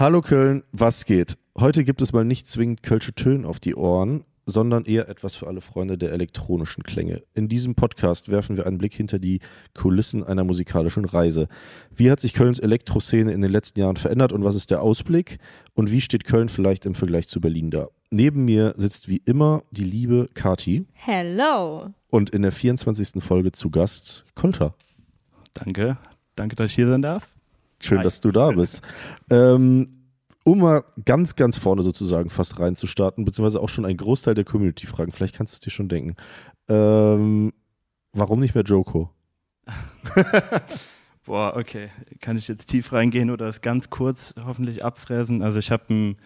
Hallo Köln, was geht? Heute gibt es mal nicht zwingend Kölsche Töne auf die Ohren, sondern eher etwas für alle Freunde der elektronischen Klänge. In diesem Podcast werfen wir einen Blick hinter die Kulissen einer musikalischen Reise. Wie hat sich Kölns Elektroszene in den letzten Jahren verändert und was ist der Ausblick? Und wie steht Köln vielleicht im Vergleich zu Berlin da? Neben mir sitzt wie immer die liebe Kati. Hello. Und in der 24. Folge zu Gast Kolter. Danke. Danke, dass ich hier sein darf. Schön, Hi. dass du da bist. ähm, um mal ganz, ganz vorne sozusagen fast reinzustarten, beziehungsweise auch schon ein Großteil der Community fragen, vielleicht kannst du es dir schon denken. Ähm, warum nicht mehr Joko? Boah, okay. Kann ich jetzt tief reingehen oder es ganz kurz hoffentlich abfräsen? Also ich habe ein,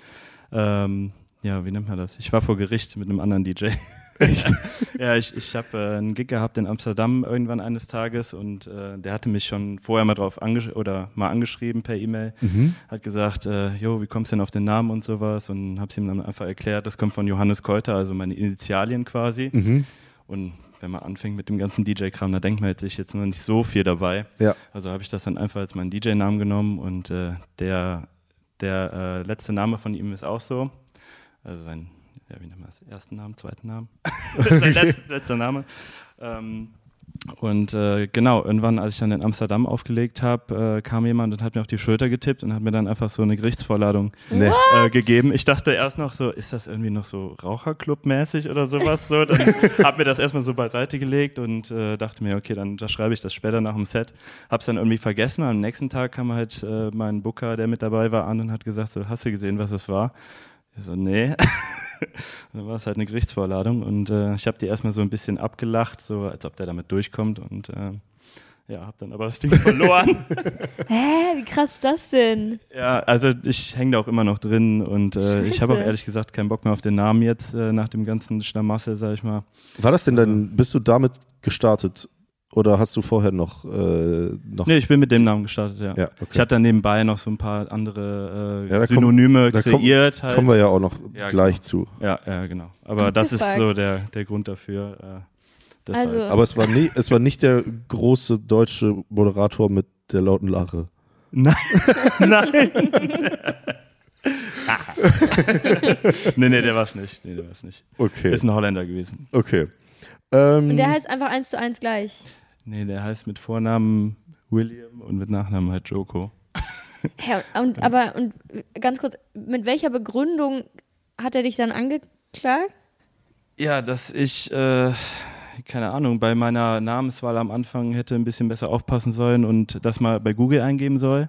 ähm, ja, wie nennt man das? Ich war vor Gericht mit einem anderen DJ. Echt? ja, ich, ich habe äh, einen Gig gehabt in Amsterdam irgendwann eines Tages und äh, der hatte mich schon vorher mal drauf angesch oder mal angeschrieben per E-Mail, Mhm. hat gesagt, äh, jo, wie kommst du denn auf den Namen und sowas und habe ihm dann einfach erklärt, das kommt von Johannes Keuter, also meine Initialien quasi. Mhm. Und wenn man anfängt mit dem ganzen DJ-Kram, da denkt man jetzt sich jetzt noch nicht so viel dabei. Ja. Also habe ich das dann einfach als meinen DJ-Namen genommen und äh, der, der äh, letzte Name von ihm ist auch so. Also sein, ja, wie nennt man das? Ersten Namen, zweiten Namen? letz, letzter Name. Ähm, und äh, genau, irgendwann, als ich dann in Amsterdam aufgelegt habe, äh, kam jemand und hat mir auf die Schulter getippt und hat mir dann einfach so eine Gerichtsvorladung Nee. äh, gegeben. Ich dachte erst noch so, ist das irgendwie noch so Raucherclub-mäßig oder sowas so? Dann hab mir das erstmal so beiseite gelegt und äh, dachte mir, okay, dann da schreibe ich das später nach dem Set. Hab's dann irgendwie vergessen und am nächsten Tag kam halt äh, mein Booker, der mit dabei war, an und hat gesagt, so, hast du gesehen, was das war? Ich so, nee. Dann war es halt eine Gerichtsvorladung und äh, ich habe die erstmal so ein bisschen abgelacht, so als ob der damit durchkommt und äh, ja, habe dann aber das Ding verloren. Hä, wie krass ist das denn? Ja, also ich hänge da auch immer noch drin und äh, ich habe auch ehrlich gesagt keinen Bock mehr auf den Namen jetzt, äh, nach dem ganzen Schlamassel, sag ich mal. War das denn dann, bist du damit gestartet? Oder hast du vorher noch, äh, noch Nee, ich bin mit dem Namen gestartet, ja. Ja, okay. Ich hatte dann nebenbei noch so ein paar andere äh, Ja, da kommen- Synonyme da kommen- kreiert. halt. kommen wir ja auch noch Ja, gleich genau. zu. ja, ja, genau. Aber das ist Abgefuckt. so der, der Grund dafür. Äh. Also- Aber es war, nie, es war nicht der große deutsche Moderator mit der lauten Lache. Nein, nein. nee, nee, der war's nicht. Nee, der war's nicht. Okay. Ist ein Holländer gewesen. Okay. Ähm, Und der heißt einfach eins zu eins gleich. Nee, der heißt mit Vornamen William und mit Nachnamen halt Joko. Hä, und, aber, und ganz kurz, mit welcher Begründung hat er dich dann angeklagt? Ja, dass ich, äh, keine Ahnung, bei meiner Namenswahl am Anfang hätte ein bisschen besser aufpassen sollen und das mal bei Google eingeben soll.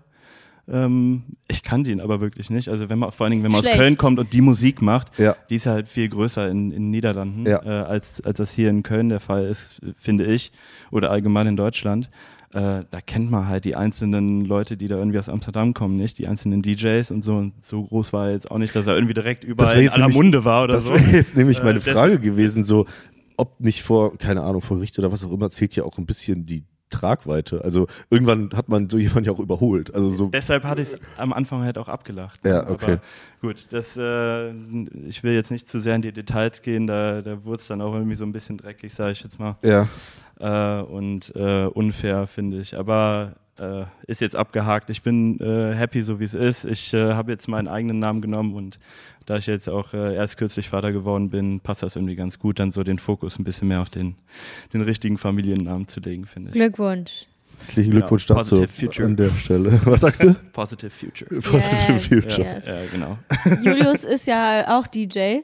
Ähm, ich kannte ihn aber wirklich nicht. Also wenn man, vor allen Dingen, wenn man Schlecht. aus Köln kommt und die Musik macht, Ja. die ist halt viel größer in, in Niederlanden, Ja. äh, als, als das hier in Köln der Fall ist, finde ich, oder allgemein in Deutschland. Äh, da kennt man halt die einzelnen Leute, die da irgendwie aus Amsterdam kommen, nicht? Die einzelnen DJs und so. Und so groß war er jetzt auch nicht, dass er irgendwie direkt überall in aller nämlich- Munde war oder Das so. wäre jetzt nämlich Äh, meine deshalb- Frage gewesen, so ob nicht vor, keine Ahnung, vor Gericht oder was auch immer, zählt ja auch ein bisschen die Tragweite. Also irgendwann hat man so jemanden ja auch überholt. Also so, Deshalb hatte ich es am Anfang halt auch abgelacht. Ja, okay. Aber gut, das, äh, ich will jetzt nicht zu sehr in die Details gehen, da, da wurde es dann auch irgendwie so ein bisschen dreckig, sage ich jetzt mal. ja, Äh, und äh, unfair, finde ich. Aber äh, ist jetzt abgehakt. Ich bin äh, happy, so wie es ist. Ich äh, habe jetzt meinen eigenen Namen genommen und da ich jetzt auch äh, erst kürzlich Vater geworden bin, passt das irgendwie ganz gut, dann so den Fokus ein bisschen mehr auf den, den richtigen Familiennamen zu legen, finde ich. Glückwunsch. herzlichen Ja, Glückwunsch dazu positive future. an der Stelle. Was sagst du? Positive Future. Positive Yes, Future. yes. Ja, genau. Julius ist ja auch DJ.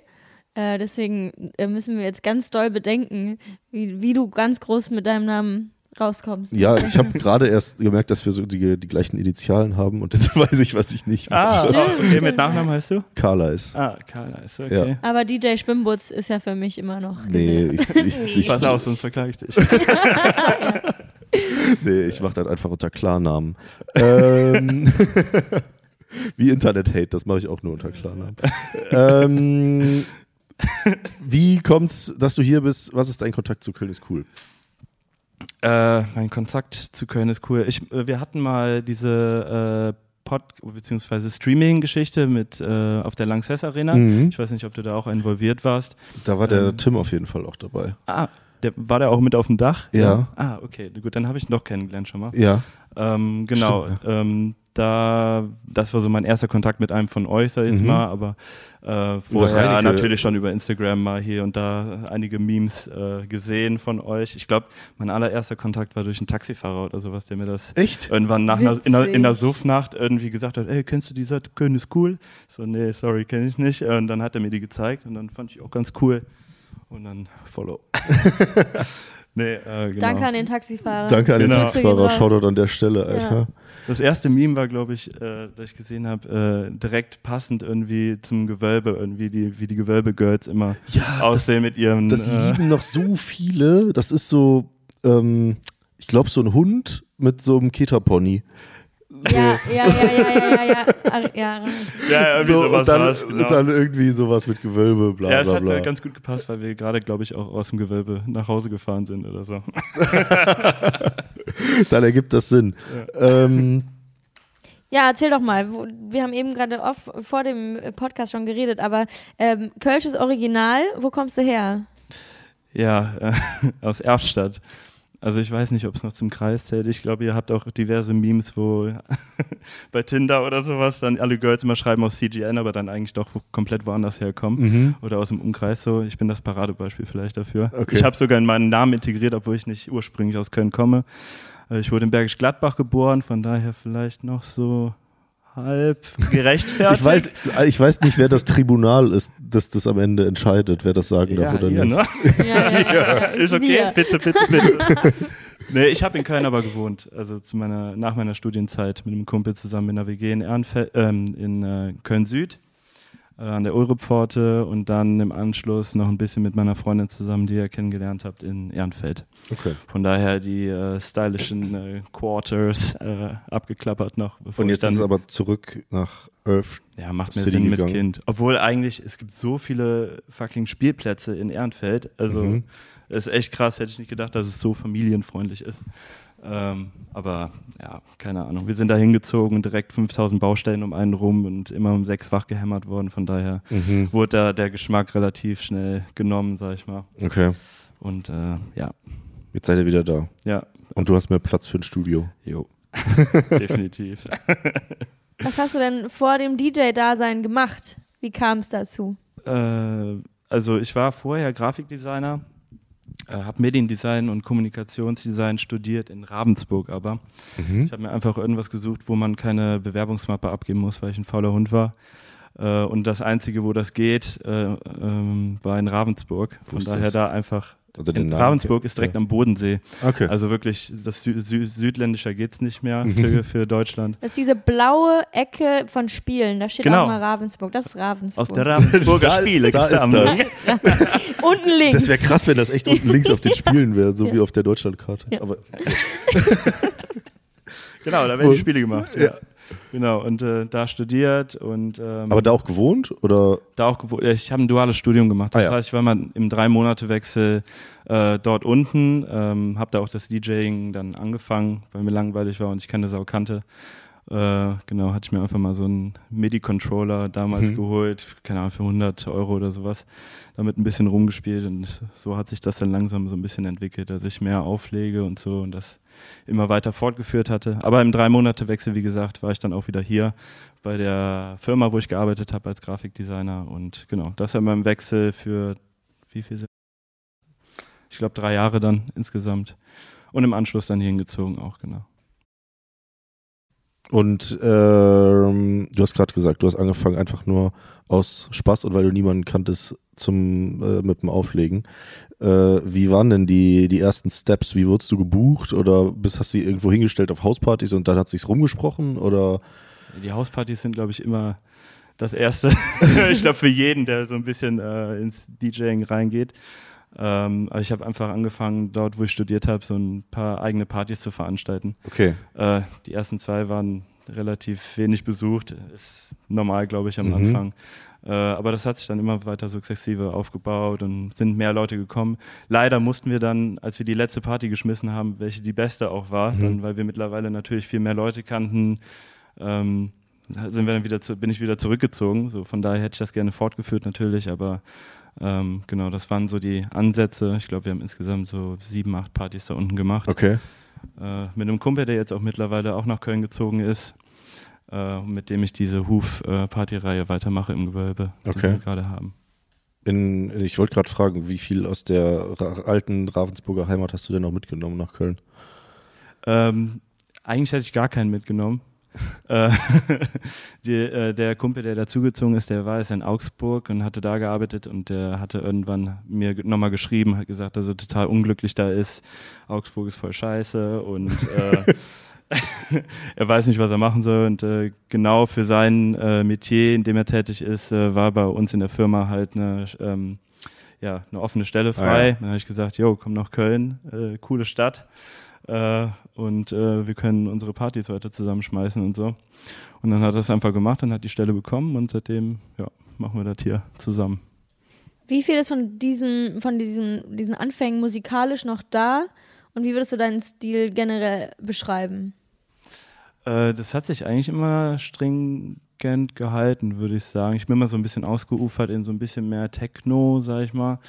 Äh, deswegen äh, müssen wir jetzt ganz doll bedenken, wie, wie du ganz groß mit deinem Namen rauskommst. Ja, ich habe gerade erst gemerkt, dass wir so die, die gleichen Initialen haben und jetzt weiß ich, was ich nicht Ah, mache. Stimmt, okay, stimmt. mit Nachnamen heißt du? Carla ist. Ah, Carla ist okay. Aber DJ Schwimmbutz ist ja für mich immer noch. Nee, gesetzt. ich, ich, ich, Pass auf, sonst verklage ich dich. nee, ich mache das einfach unter Klarnamen. ähm, wie Internet-Hate, das mache ich auch nur unter Klarnamen. ähm, wie kommt's, dass du hier bist? Was ist dein Kontakt zu Köln ist cool? Äh, mein Kontakt zu Köln ist cool. Ich, äh, wir hatten mal diese äh, Pod- bzw. Streaming-Geschichte mit äh, auf der Lanxess Arena. Mhm. Ich weiß nicht, ob du da auch involviert warst. Da war der Ähm, Tim auf jeden Fall auch dabei. Ah, der, war der auch mit auf dem Dach? Ja. Ah, okay. Gut, dann habe ich ihn doch kennengelernt schon mal. Ja. Ähm, genau. Stimmt, ähm, da, das war so mein erster Kontakt mit einem von euch, sag ich jetzt Mhm. mal, aber äh, vorher natürlich schon über Instagram mal hier und da einige Memes äh, gesehen von euch. Ich glaube, mein allererster Kontakt war durch einen Taxifahrer oder sowas, der mir das Echt? irgendwann nach einer, in, einer, in Witzig. Suffnacht irgendwie gesagt hat, ey, kennst du die Seite Köln ist cool? So, nee, sorry, kenne ich nicht. Und dann hat er mir die gezeigt und dann fand ich auch ganz cool. Und dann Follow. nee, äh, genau. Danke an den Taxifahrer. Danke an den Genau. Taxifahrer. Grüße gehen Shoutout an der Stelle, Alter. Das erste Meme war, glaube ich, äh, das ich gesehen habe, äh, direkt passend irgendwie zum Gewölbe, irgendwie die, wie die Gewölbe-Girls immer Ja, das, aussehen mit ihrem. das äh, lieben noch so viele. Das ist so, ähm, ich glaube, so ein Hund mit so einem Keterpony. Ja, ja, ja, ja, ja, ja, ja. Ja. ja, irgendwie So, sowas und dann, war's, genau. und dann irgendwie sowas mit Gewölbe, bla ja, es bla hat bla. äh, ganz gut gepasst, weil wir gerade, glaube ich, auch aus dem Gewölbe nach Hause gefahren sind oder so. dann ergibt das Sinn. Ähm, Ja, erzähl doch mal. Wir haben eben gerade off- vor dem Podcast schon geredet, aber ähm, Kölsches Original, wo kommst du her? Ja, äh, aus Erfstadt. Also ich weiß nicht, ob es noch zum Kreis zählt. Ich glaube, ihr habt auch diverse Memes, wo bei Tinder oder sowas dann alle Girls immer schreiben aus CGN, aber dann eigentlich doch komplett woanders herkommen. mhm. Oder aus dem Umkreis so. Ich bin das Paradebeispiel vielleicht dafür. Okay. Ich habe sogar in meinen Namen integriert, obwohl ich nicht ursprünglich aus Köln komme. Äh, Ich wurde in Bergisch Gladbach geboren, von daher vielleicht noch so halb gerechtfertigt. Ich weiß, ich weiß nicht, wer das Tribunal ist, das das am Ende entscheidet, wer das sagen ja, darf oder ihr, nicht. ne? Ja, ja. Ist okay, Wir. bitte, bitte, bitte. nee, ich habe in Köln aber gewohnt. Also zu meiner, nach meiner Studienzeit mit einem Kumpel zusammen in der WG in, Ehrenfeld, ähm, in äh, Köln Süd an der Ulripforte und dann im Anschluss noch ein bisschen mit meiner Freundin zusammen, die ihr kennengelernt habt in Ehrenfeld. Okay. Von daher die äh, stylischen äh, Quarters äh, abgeklappert noch. Bevor Und jetzt dann ist es aber zurück nach Öf. ja, macht City Sinn mit gegangen. Kind. Obwohl eigentlich, es gibt so viele fucking Spielplätze in Ehrenfeld. Also, Mhm. ist echt krass. Hätte ich nicht gedacht, dass es so familienfreundlich ist. Ähm, aber ja, keine Ahnung. Wir sind da hingezogen und direkt 5000 Baustellen um einen rum und immer um sechs wach gehämmert worden. Von daher Mhm. wurde da der Geschmack relativ schnell genommen, sag ich mal. Okay. Und äh, ja, Jetzt seid ihr wieder da. ja, Und du hast mehr Platz für ein Studio. jo. Definitiv. Was hast du denn vor dem DJ-Dasein gemacht? Wie kam es dazu? Äh, also ich war vorher Grafikdesigner, habe Mediendesign und Kommunikationsdesign studiert in Ravensburg aber. Mhm. Ich habe mir einfach irgendwas gesucht, wo man keine Bewerbungsmappe abgeben muss, weil ich ein fauler Hund war. Äh, und das Einzige, wo das geht, äh, ähm, war in Ravensburg. Von ist daher da einfach. Also den In Ravensburg ist direkt ja. am Bodensee. Okay. Also wirklich, das Sü Sü südländischer geht's nicht mehr für, für Deutschland. Das ist diese blaue Ecke von Spielen. Da steht Genau. auch mal Ravensburg. Das ist Ravensburg. Aus der Ravensburger Da- Spiele da ist am- das. Unten links. Das wäre krass, wenn das echt unten links auf den Spielen wäre, so Ja. wie auf der Deutschlandkarte. Ja. Aber Genau, da werden die Spiele gemacht. Ja. Genau, und äh, da studiert und ähm, Aber da auch gewohnt? Oder? da auch gewo- ja, ich habe ein duales Studium gemacht. Das Ah, ja. heißt, ich war mal im drei Monate Wechsel äh, dort unten, ähm, habe da auch das DJing dann angefangen, weil mir langweilig war und ich keine Sau kannte. Äh, genau, hatte ich mir einfach mal so einen MIDI-Controller damals Mhm. geholt, keine Ahnung, für 100 Euro oder sowas, damit ein bisschen rumgespielt und so hat sich das dann langsam so ein bisschen entwickelt, dass ich mehr auflege und so und das immer weiter fortgeführt hatte. Aber im drei Monate Wechsel, wie gesagt, war ich dann auch wieder hier bei der Firma, wo ich gearbeitet habe als Grafikdesigner und genau, das in meinem Wechsel für wie viel? sind- Ich glaube drei Jahre dann insgesamt und im Anschluss dann hier hingezogen auch genau. Und ähm, du hast gerade gesagt, du hast angefangen einfach nur aus Spaß und weil du niemanden kanntest zum äh, mit dem Auflegen. Äh, wie waren denn die, die ersten Steps? Wie wurdest du gebucht oder bist, hast du sie irgendwo hingestellt auf Hauspartys und dann hat sich's rumgesprochen oder Die Hauspartys sind, glaube ich, immer das Erste. ich glaube, für jeden, der so ein bisschen äh, ins DJing reingeht. Ähm, aber ich habe einfach angefangen, dort, wo ich studiert habe, so ein paar eigene Partys zu veranstalten. okay. Äh, die ersten zwei waren relativ wenig besucht. Ist normal, glaube ich, am Mhm. Anfang. Äh, aber das hat sich dann immer weiter sukzessive aufgebaut und sind mehr Leute gekommen. Leider mussten wir dann, als wir die letzte Party geschmissen haben, welche die beste auch war, Mhm. dann, weil wir mittlerweile natürlich viel mehr Leute kannten, ähm, sind wir dann wieder zu, bin ich wieder zurückgezogen. So, von daher hätte ich das gerne fortgeführt natürlich, aber ähm, genau, das waren so die Ansätze. Ich glaube, wir haben insgesamt so sieben, acht Partys da unten gemacht Okay. äh, mit einem Kumpel, der jetzt auch mittlerweile auch nach Köln gezogen ist. äh, mit dem ich diese Huf-Party-Reihe weitermache im Gewölbe, die Okay. wir gerade haben. In, ich wollte gerade fragen, wie viel aus der alten Ravensburger Heimat hast du denn noch mitgenommen nach Köln? Ähm, eigentlich hätte ich gar keinen mitgenommen. Äh, die, äh, der Kumpel, der dazugezogen ist, der war jetzt in Augsburg und hatte da gearbeitet und der hatte irgendwann mir nochmal geschrieben, hat gesagt, dass er total unglücklich da ist. Augsburg ist voll scheiße und äh, er weiß nicht, was er machen soll. Und äh, genau für sein äh, Metier, in dem er tätig ist, äh, war bei uns in der Firma halt eine, ähm, ja, eine offene Stelle frei. Ah, ja. Dann habe ich gesagt, jo, komm nach Köln, äh, coole Stadt. Äh, und äh, wir können unsere Partys weiter zusammenschmeißen und so. Und dann hat er es einfach gemacht und hat die Stelle bekommen und seitdem, ja, machen wir das hier zusammen. Wie viel ist von diesen, von diesen, diesen Anfängen musikalisch noch da? Und wie würdest du deinen Stil generell beschreiben? Äh, das hat sich eigentlich immer stringent gehalten, würde ich sagen. Ich bin mal so ein bisschen ausgeufert in so ein bisschen mehr Techno, sag ich mal.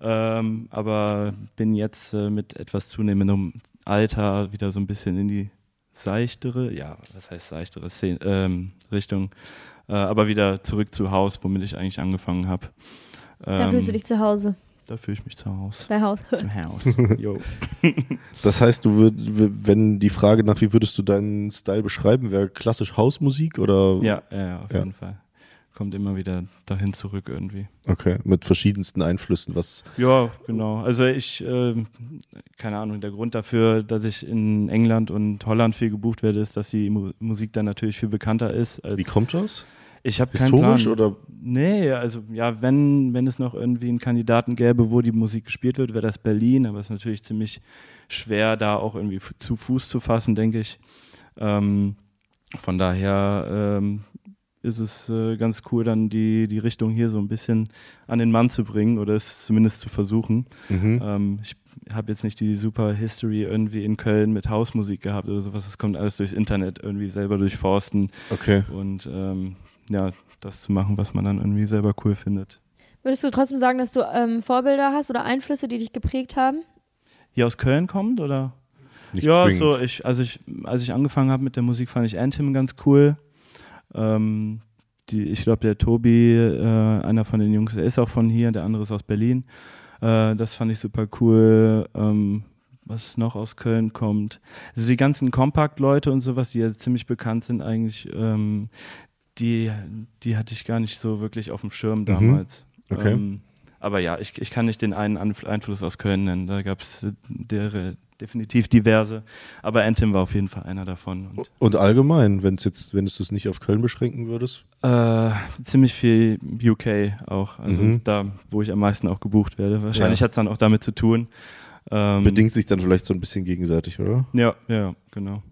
Ähm, aber bin jetzt äh, mit etwas zunehmendem Alter wieder so ein bisschen in die seichtere, ja, was heißt seichtere Szene, ähm, Richtung, äh, aber wieder zurück zu Haus, womit ich eigentlich angefangen habe. Da fühlst du dich zu Hause, Da fühle ich mich zu Hause. bei Haus. Zum Haus. Jo. Das heißt, du würd, wenn die Frage nach, wie würdest du deinen Style beschreiben, wäre klassisch Hausmusik oder? Ja, ja, ja, auf Ja. jeden Fall. Kommt immer wieder dahin zurück irgendwie. Okay, mit verschiedensten Einflüssen, was. Ja, genau. Also ich, ähm, keine Ahnung, der Grund dafür, dass ich in England und Holland viel gebucht werde, ist, dass die Mu Musik dann natürlich viel bekannter ist. Als Wie kommt das? ich habe keinen Historisch Plan. oder? Nee, also ja, wenn, wenn es noch irgendwie einen Kandidaten gäbe, wo die Musik gespielt wird, wäre das Berlin, aber es ist natürlich ziemlich schwer, da auch irgendwie zu Fuß zu fassen, denke ich. Ähm, von daher ähm, ist es äh, ganz cool, dann die, die Richtung hier so ein bisschen an den Mann zu bringen oder es zumindest zu versuchen. Mhm. Ähm, ich habe jetzt nicht die super History irgendwie in Köln mit Hausmusik gehabt oder sowas. Es kommt alles durchs Internet, irgendwie selber durchforsten Okay. und ähm, ja, das zu machen, was man dann irgendwie selber cool findet. Würdest du trotzdem sagen, dass du ähm, Vorbilder hast oder Einflüsse, die dich geprägt haben? Hier aus Köln kommt oder? Nicht ja, zwingend. so ich, also ich, als ich angefangen habe mit der Musik, fand ich Anthem ganz cool. Ähm, die, ich glaube, der Tobi, äh, einer von den Jungs, der ist auch von hier, der andere ist aus Berlin. Äh, das fand ich super cool. Ähm, was noch aus Köln kommt. Also die ganzen Compact-Leute und sowas, die ja ziemlich bekannt sind eigentlich, ähm, die, die hatte ich gar nicht so wirklich auf dem Schirm damals. Mhm. Okay. Ähm, aber ja, ich, ich kann nicht den einen Anf- Einfluss aus Köln nennen. Da gab es definitiv diverse. Aber Anthem war auf jeden Fall einer davon. Und, Und allgemein, wenn es jetzt, wenn du es nicht auf Köln beschränken würdest? äh, ziemlich viel UK auch. Also Mhm. da, wo ich am meisten auch gebucht werde. Wahrscheinlich Ja. hat es dann auch damit zu tun. Ähm, Bedingt sich dann vielleicht so ein bisschen gegenseitig, oder? Ja, ja, genau.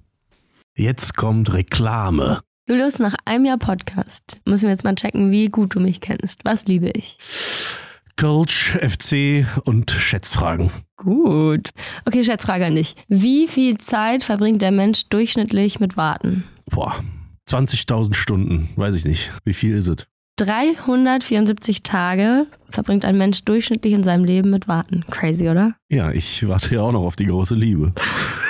Jetzt kommt Reklame. Julius, nach einem Jahr Podcast müssen wir jetzt mal checken, wie gut du mich kennst. Was liebe ich? Coach, FC und Schätzfragen. Gut. Okay, Schätzfrage an dich. Wie viel Zeit verbringt der Mensch durchschnittlich mit Warten? Boah, 20.000 Stunden, weiß ich nicht. Wie viel ist es? 374 Tage verbringt ein Mensch durchschnittlich in seinem Leben mit Warten. Crazy, oder? Ja, ich warte ja auch noch auf die große Liebe.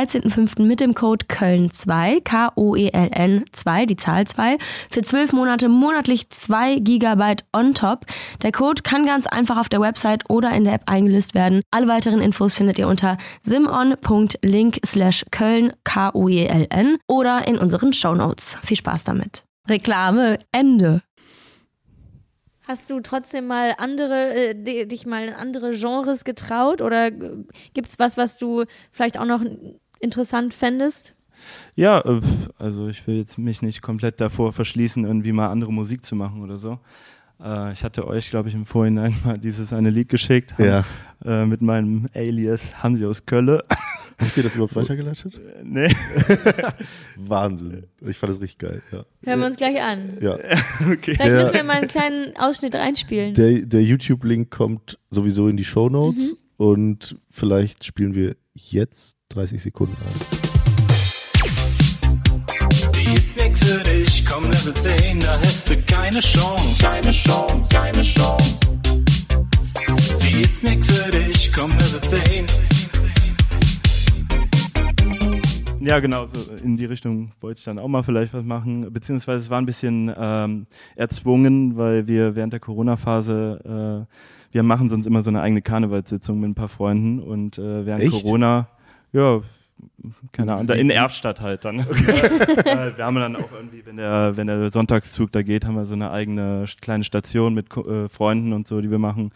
13.05. mit dem Code Köln2, K-O-E-L-N 2, die Zahl 2, für 12 Monate monatlich 2 GB on top. Der Code kann ganz einfach auf der Website oder in der App eingelöst werden. Alle weiteren Infos findet ihr unter simon.link slash Köln, K-O-E-L-N oder in unseren Shownotes. Viel Spaß damit. Reklame, Ende. Hast du trotzdem mal andere, äh, di- dich mal in andere Genres getraut oder äh, gibt's was, was du vielleicht auch noch interessant fändest? Ja, äh, also ich will jetzt mich nicht komplett davor verschließen, irgendwie mal andere Musik zu machen oder so. Äh, ich hatte euch, glaube ich, im Vorhinein mal dieses eine Lied geschickt Ja. äh, mit meinem Alias Hansi aus Kölle. Habt ihr das überhaupt weitergeleitet? Äh, nee. Wahnsinn. Ich fand das richtig geil, ja. Hören wir uns gleich an. Ja. Okay. Vielleicht Der- müssen wir mal einen kleinen Ausschnitt reinspielen. Der, der YouTube-Link kommt sowieso in die Show Notes und vielleicht spielen wir jetzt 30 Sekunden ein. Die ist nix für dich, komm Level 10, da hast du keine Chance. Keine Chance, keine Chance. Sie ist nix für dich, komm Level 10. Ja, genau, so in die Richtung wollte ich dann auch mal vielleicht was machen. Beziehungsweise es war ein bisschen ähm, erzwungen, weil wir während der Corona-Phase, äh, wir machen sonst immer so eine eigene Karnevalssitzung mit ein paar Freunden und äh, während Echt? Corona, ja, keine Ahnung, da in Erfstadt halt dann. Äh, wir haben dann auch irgendwie, wenn der, wenn der Sonntagszug da geht, haben wir so eine eigene kleine Station mit äh, Freunden und so, die wir machen.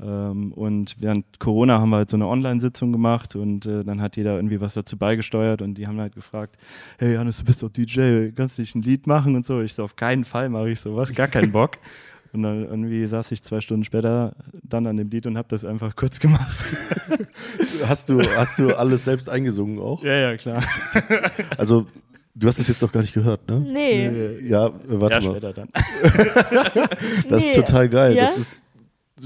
Ähm, und während Corona haben wir halt so eine Online-Sitzung gemacht und äh, dann hat jeder irgendwie was dazu beigesteuert und die haben halt gefragt, hey Hannes, du bist doch DJ, kannst du nicht ein Lied machen und so. Ich so, auf keinen Fall mache ich sowas, gar keinen Bock. Und dann irgendwie saß ich zwei Stunden später dann an dem Lied und habe das einfach kurz gemacht. Hast du, hast du alles selbst eingesungen auch? ja, ja, klar. Also, du hast es jetzt noch gar nicht gehört, ne? Nee. Äh, Ja, äh, warte ja, mal. später dann. Das Nee. ist total geil. Ja? Das ist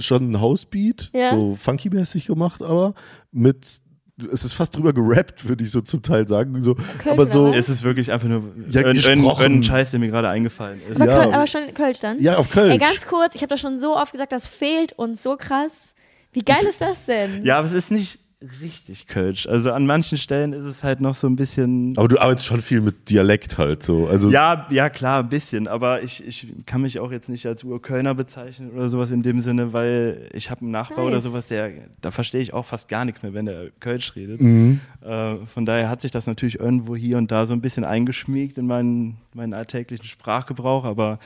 schon ein Housebeat, Ja. so funky-mäßig gemacht, aber mit, es ist fast drüber gerappt, würde ich so zum Teil sagen. So, Kölsch aber so, Es ist wirklich einfach nur Ja, ein, ein, Scheiß, der mir gerade eingefallen ist. Aber, Ja. Köl- aber schon Kölsch dann? ja, auf Köln. Ey, ganz kurz, ich habe das schon so oft gesagt, das fehlt uns so krass. Wie geil ist das denn? Ja, aber es ist nicht richtig Kölsch. Also an manchen Stellen ist es halt noch so ein bisschen. aber du arbeitest schon viel mit Dialekt halt so. Also, Ja, ja, klar, ein bisschen. Aber ich, ich kann mich auch jetzt nicht als Urkölner bezeichnen oder sowas in dem Sinne, weil ich habe einen Nachbar Nice. oder sowas, der, da verstehe ich auch fast gar nichts mehr, wenn der Kölsch redet. Mhm. Äh, von daher hat sich das natürlich irgendwo hier und da so ein bisschen eingeschmiegt in meinen, meinen alltäglichen Sprachgebrauch. Aber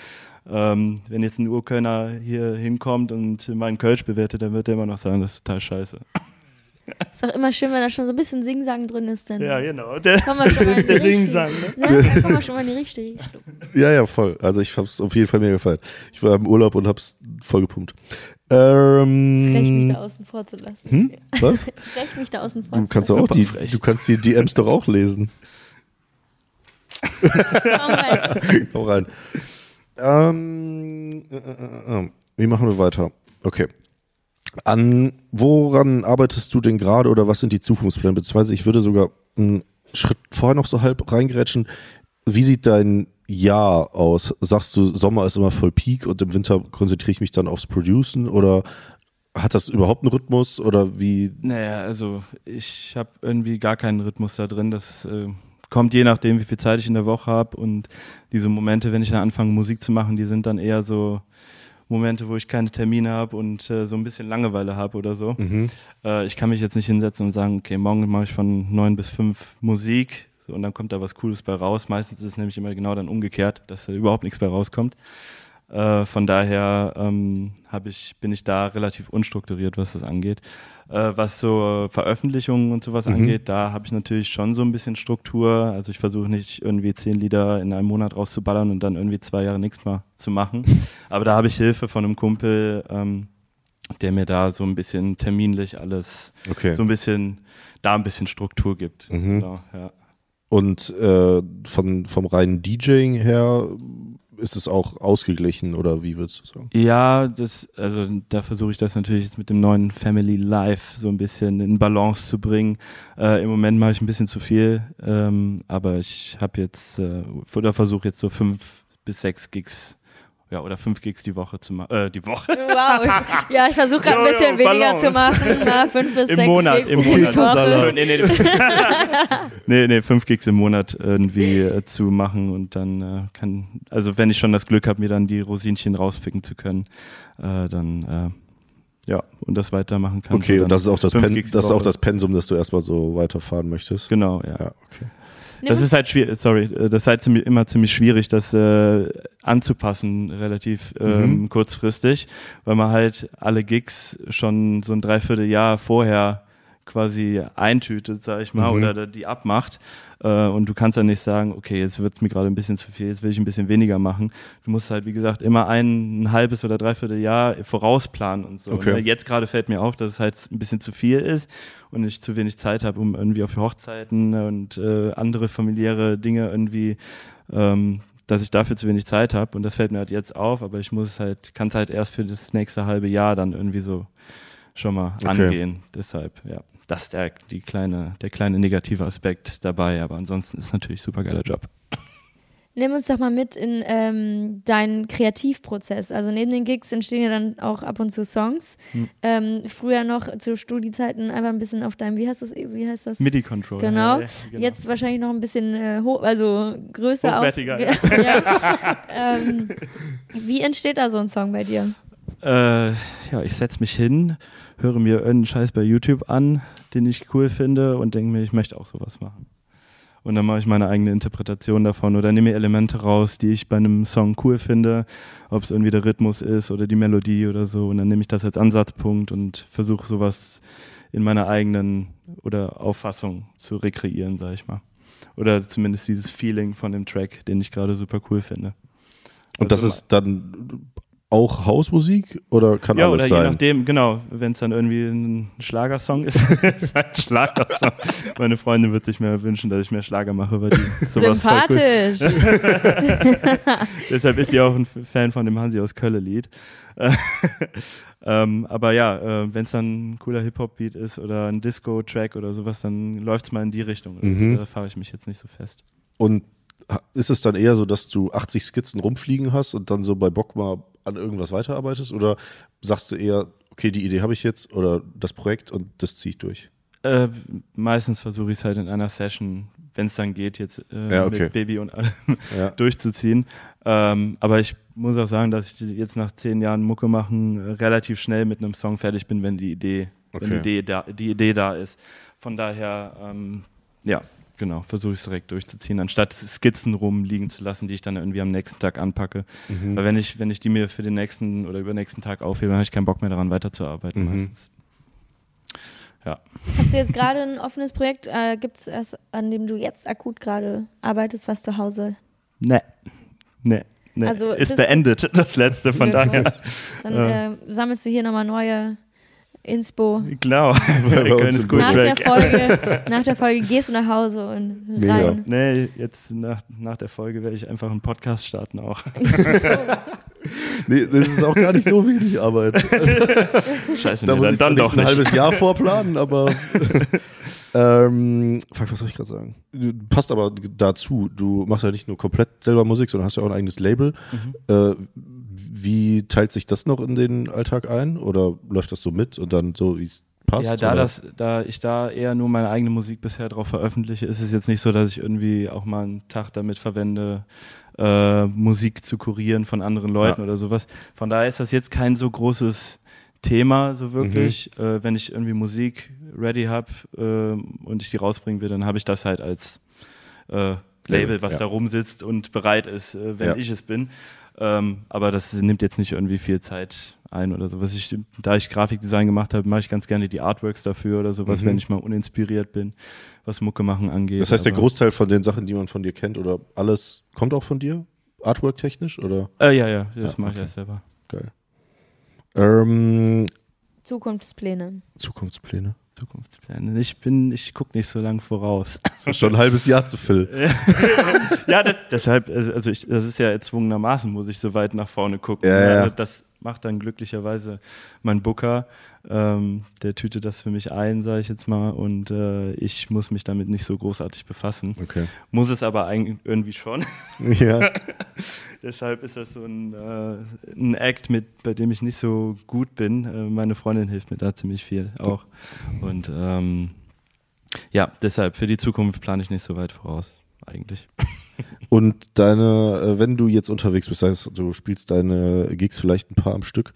ähm, wenn jetzt ein Urkölner hier hinkommt und meinen Kölsch bewertet, dann wird er immer noch sagen, das ist total scheiße. Ist doch immer schön, wenn da schon so ein bisschen Singsang drin ist. Dann Ja, genau. Der, kommen wir schon mal in die Ringsang, ne? Dann kommen wir schon mal in die richtige Richtung. ja, ja, voll. Also ich hab's auf jeden Fall mir gefallen. Ich war im Urlaub und hab's voll gepumpt. Ähm, Frech, mich da außen vor zu lassen. hm? Was? Frech, mich da außen vor Du zu kannst doch lassen. auch die, frech. du kannst die DMs doch auch lesen. Komm rein. Hau rein. Ähm, äh, äh, äh, wie machen wir weiter? Okay. An woran arbeitest du denn gerade oder was sind die Zukunftspläne? Beziehungsweise ich würde sogar einen Schritt vorher noch so halb reingerätschen. Wie sieht dein Jahr aus? Sagst du, Sommer ist immer voll Peak und im Winter konzentriere ich mich dann aufs Producen oder hat das überhaupt einen Rhythmus oder wie? Naja, also ich habe irgendwie gar keinen Rhythmus da drin. Das äh, kommt je nachdem, wie viel Zeit ich in der Woche habe. Und diese Momente, wenn ich dann anfange, Musik zu machen, die sind dann eher so Momente, wo ich keine Termine habe und äh, so ein bisschen Langeweile habe oder so. Äh, ich kann mich jetzt nicht hinsetzen und sagen, okay, morgen mache ich von neun bis fünf Musik und dann kommt da was Cooles bei raus. Meistens ist es nämlich immer genau dann umgekehrt, dass da überhaupt nichts bei rauskommt. Äh, von daher ähm, ich, bin ich da relativ unstrukturiert, was das angeht. Äh, was so Veröffentlichungen und sowas angeht, da habe ich natürlich schon so ein bisschen Struktur. Also ich versuche nicht irgendwie zehn Lieder in einem Monat rauszuballern und dann irgendwie zwei Jahre nichts mehr zu machen. Aber da habe ich Hilfe von einem Kumpel, ähm, der mir da so ein bisschen terminlich alles, Okay. so ein bisschen, da ein bisschen Struktur gibt. Genau, ja. Und äh, von, vom reinen DJing her ist es auch ausgeglichen oder wie würdest du sagen? Ja, das, also da versuche ich das natürlich jetzt mit dem neuen Family Life so ein bisschen in Balance zu bringen. Äh, Im Moment mache ich ein bisschen zu viel, ähm, aber ich habe jetzt äh, oder versuche jetzt so fünf bis sechs Gigs, ja oder fünf Gigs die Woche zu machen. Äh, die Woche Wow. Ja, ich versuche gerade ein Jo, bisschen jo, weniger Balance. zu machen. Na, fünf bis im sechs Monat, Gigs im Monat. Woche. Nee, nee, nee, nee, fünf Gigs im Monat irgendwie äh, zu machen und dann äh, kann, also wenn ich schon das Glück habe, mir dann die Rosinchen rauspicken zu können, äh, dann äh, ja und das weitermachen kann. Okay, und das ist auch das, Pen, das ist auch das Pensum, das du erstmal so weiterfahren möchtest. Genau, ja. Ja, okay. Das Nimm- ist halt schwierig, sorry, äh, das ist halt immer ziemlich schwierig, das äh, anzupassen, relativ ähm, kurzfristig, weil man halt alle Gigs schon so ein Dreivierteljahr vorher quasi eintütet, sag ich mal, Mhm. oder die abmacht. Äh, und du kannst dann nicht sagen, okay, jetzt wird's mir gerade ein bisschen zu viel, jetzt will ich ein bisschen weniger machen. Du musst halt, wie gesagt, immer ein, ein halbes oder dreiviertel Jahr vorausplanen und so. Okay. Ne? Jetzt gerade fällt mir auf, dass es halt ein bisschen zu viel ist und ich zu wenig Zeit habe, um irgendwie auf Hochzeiten und äh, andere familiäre Dinge irgendwie ähm, dass ich dafür zu wenig Zeit habe und das fällt mir halt jetzt auf, aber ich muss halt, kann es halt erst für das nächste halbe Jahr dann irgendwie so schon mal Okay. angehen. Deshalb, ja, das ist der, die kleine, der kleine negative Aspekt dabei, aber ansonsten ist natürlich super geiler Job. Nimm uns doch mal mit in ähm, deinen Kreativprozess. Also neben den Gigs entstehen ja dann auch ab und zu Songs. Hm. Ähm, früher noch zu Studiezeiten einfach ein bisschen auf deinem, wie heißt das? Wie heißt das? MIDI-Controller. Genau. ja, genau. Jetzt wahrscheinlich noch ein bisschen äh, hoch, also größer. Hochwertiger, Auch, ja. ähm, wie entsteht da so ein Song bei dir? Äh, ja, ich setze mich hin, höre mir irgendeinen Scheiß bei YouTube an, den ich cool finde und denke mir, ich möchte auch sowas machen. Und dann mache ich meine eigene Interpretation davon oder nehme mir Elemente raus, die ich bei einem Song cool finde, ob es irgendwie der Rhythmus ist oder die Melodie oder so. Und dann nehme ich das als Ansatzpunkt und versuche sowas in meiner eigenen oder Auffassung zu rekreieren, sag ich mal. Oder zumindest dieses Feeling von dem Track, den ich gerade super cool finde. Und das Also ist dann auch Hausmusik oder kann ja, alles oder sein? je nachdem, genau, wenn es dann irgendwie ein Schlagersong ist, ist halt ein Schlagersong. Meine Freundin wird sich mehr wünschen, dass ich mehr Schlager mache, weil die sowas voll. Sympathisch. Deshalb ist sie auch ein Fan von dem Hansi aus Kölle-Lied. ähm, aber ja, äh, wenn es dann ein cooler Hip-Hop-Beat ist oder ein Disco-Track oder sowas, dann läuft es mal in die Richtung. Mhm. Da fahre ich mich jetzt nicht so fest. Und ist es dann eher so, dass du 80 Skizzen rumfliegen hast und dann so bei Bock mal an irgendwas weiterarbeitest? Oder sagst du eher, okay, die Idee habe ich jetzt oder das Projekt und das ziehe ich durch? Äh, meistens versuche ich es halt in einer Session, wenn es dann geht, jetzt äh, Ja, okay. mit Baby und allem Ja. durchzuziehen. Ähm, aber ich muss auch sagen, dass ich jetzt nach zehn Jahren Mucke machen äh, relativ schnell mit einem Song fertig bin, wenn die Idee, wenn die Okay. Idee da, die Idee da ist. Von daher, ähm, ja, genau, versuche ich es direkt durchzuziehen, anstatt Skizzen rumliegen zu lassen, die ich dann irgendwie am nächsten Tag anpacke. Mhm. Weil wenn ich, wenn ich die mir für den nächsten oder übernächsten Tag aufhebe, dann habe ich keinen Bock mehr daran weiterzuarbeiten Mhm. meistens. Ja. Hast du jetzt gerade ein offenes Projekt? Äh, Gibt es erst, an dem du jetzt akut gerade arbeitest, was zu Hause? Nee. Nee. nee. Also ist beendet, das letzte, von daher. Dann äh, sammelst du hier nochmal neue Inspo. Genau. gut Nach der. Folge, nach der Folge gehst du nach Hause und Mega. rein. Nee, jetzt nach, nach der Folge werde ich einfach einen Podcast starten auch. Nee, das ist auch gar nicht so wenig Arbeit. Scheiße, Da nee, muss dann, ich dann doch nicht ein nicht. halbes Jahr vorplanen, aber ähm, fuck, was soll ich gerade sagen? Du- Passt aber dazu. Du machst ja nicht nur komplett selber Musik, sondern hast ja auch ein eigenes Label. Mhm. Äh, wie teilt sich das noch in den Alltag ein? Oder läuft das so mit und dann so, wie es passt? Ja, da, oder? das, da ich da eher nur meine eigene Musik bisher drauf veröffentliche, ist es jetzt nicht so, dass ich irgendwie auch mal einen Tag damit verwende, äh, Musik zu kurieren von anderen Leuten Ja. oder sowas. Von daher ist das jetzt kein so großes Thema, so wirklich. Äh, wenn ich irgendwie Musik ready habe äh, und ich die rausbringen will, dann habe ich das halt als äh, Label, was ja. da rumsitzt und bereit ist, äh, wenn Ja. ich es bin. Ähm, aber das nimmt jetzt nicht irgendwie viel Zeit ein oder sowas. Ich, da ich Grafikdesign gemacht habe, mache ich ganz gerne die Artworks dafür oder sowas, Mhm. wenn ich mal uninspiriert bin, was Mucke machen angeht. Das heißt, der Großteil von den Sachen, die man von dir kennt oder alles, kommt auch von dir? Artwork-technisch oder? Äh, ja, ja, das Ja, mache ich okay. ja selber. Geil. Ähm, Zukunftspläne. Zukunftspläne. Zukunftspläne. Ich bin, ich gucke nicht so lang voraus. So schon ein halbes Jahr zu Phil. ja, das, deshalb, also also ich, das ist ja erzwungenermaßen, muss ich so weit nach vorne gucken. Ja, ja. Also Das macht dann glücklicherweise mein Booker. Ähm, der tütet das für mich ein, sage ich jetzt mal, und äh, ich muss mich damit nicht so großartig befassen. Okay. Muss es aber eigentlich irgendwie schon. Ja. Deshalb ist das so ein, äh, ein Act, mit, bei dem ich nicht so gut bin. Äh, meine Freundin hilft mir da ziemlich viel auch. Und ähm, ja, deshalb für die Zukunft plane ich nicht so weit voraus, eigentlich. Und deine, äh, wenn du jetzt unterwegs bist, das heißt, du spielst deine Gigs vielleicht ein paar am Stück,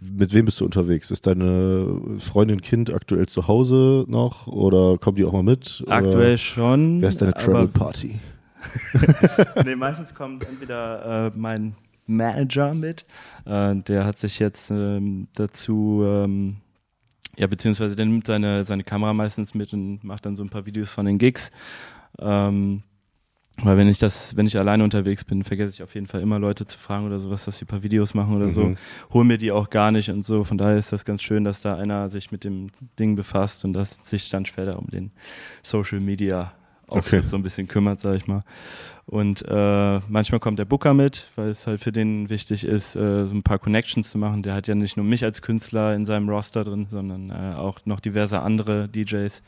mit wem bist du unterwegs? Ist deine Freundin, Kind aktuell zu Hause noch oder kommen die auch mal mit? Oder Aktuell schon. Wer ist deine Travel Party? nee, meistens kommt entweder äh, mein Manager mit, äh, der hat sich jetzt ähm, dazu, ähm, ja, beziehungsweise der nimmt seine, seine Kamera meistens mit und macht dann so ein paar Videos von den Gigs. Ähm, weil wenn ich das, wenn ich alleine unterwegs bin, vergesse ich auf jeden Fall immer Leute zu fragen oder sowas, dass sie ein paar Videos machen oder so. Mhm. Hol mir die auch gar nicht und so. Von daher ist das ganz schön, dass da einer sich mit dem Ding befasst und das sich dann später um den Social Media Auftritt Okay. so ein bisschen kümmert, sag ich mal. Und äh, manchmal kommt der Booker mit, weil es halt für den wichtig ist, äh, so ein paar Connections zu machen. Der hat ja nicht nur mich als Künstler in seinem Roster drin, sondern äh, auch noch diverse andere DJs.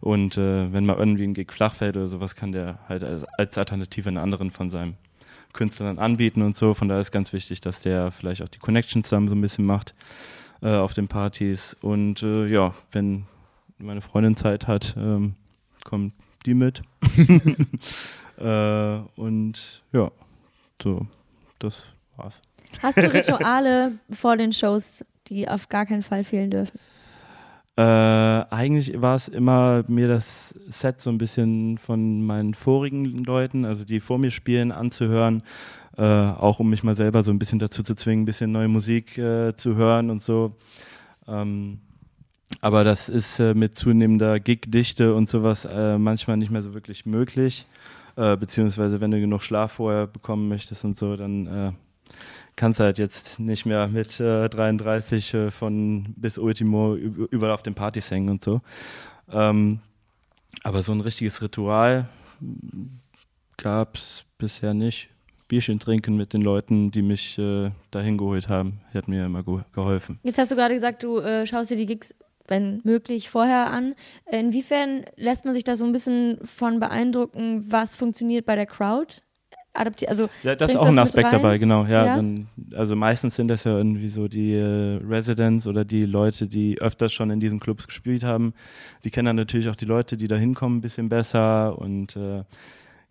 Und äh, wenn mal irgendwie ein Gig flach fällt oder sowas, kann der halt als, als Alternative einen anderen von seinem Künstler dann anbieten und so. Von daher ist ganz wichtig, dass der vielleicht auch die Connections zusammen so ein bisschen macht äh, auf den Partys. Und äh, ja, wenn meine Freundin Zeit hat, ähm, kommt die mit. äh, und ja, so, das war's. Hast du Rituale vor den Shows, die auf gar keinen Fall fehlen dürfen? Äh, eigentlich war es immer mir das Set so ein bisschen von meinen vorigen Leuten, also die vor mir spielen, anzuhören, äh, auch um mich mal selber so ein bisschen dazu zu zwingen, ein bisschen neue Musik äh, zu hören und so. Ähm, aber das ist äh, mit zunehmender Gig-Dichte und sowas äh, manchmal nicht mehr so wirklich möglich. Äh, beziehungsweise wenn du genug Schlaf vorher bekommen möchtest und so, dann äh, kannst du halt jetzt nicht mehr mit äh, 33 äh, von bis Ultimo üb- überall auf den Partys hängen und so. Ähm, aber so ein richtiges Ritual gab es bisher nicht. Bierchen trinken mit den Leuten, die mich äh, dahin geholt haben, hat mir immer ge geholfen. Jetzt hast du gerade gesagt, du äh, schaust dir die Gigs, wenn möglich, vorher an. Inwiefern lässt man sich da so ein bisschen von beeindrucken, was funktioniert bei der Crowd? Adapti also Ja, das ist auch ein Aspekt dabei, genau. Ja, Ja? Dann, also meistens sind das ja irgendwie so die äh, Residents oder die Leute, die öfters schon in diesen Clubs gespielt haben. Die kennen dann natürlich auch die Leute, die da hinkommen, ein bisschen besser und äh,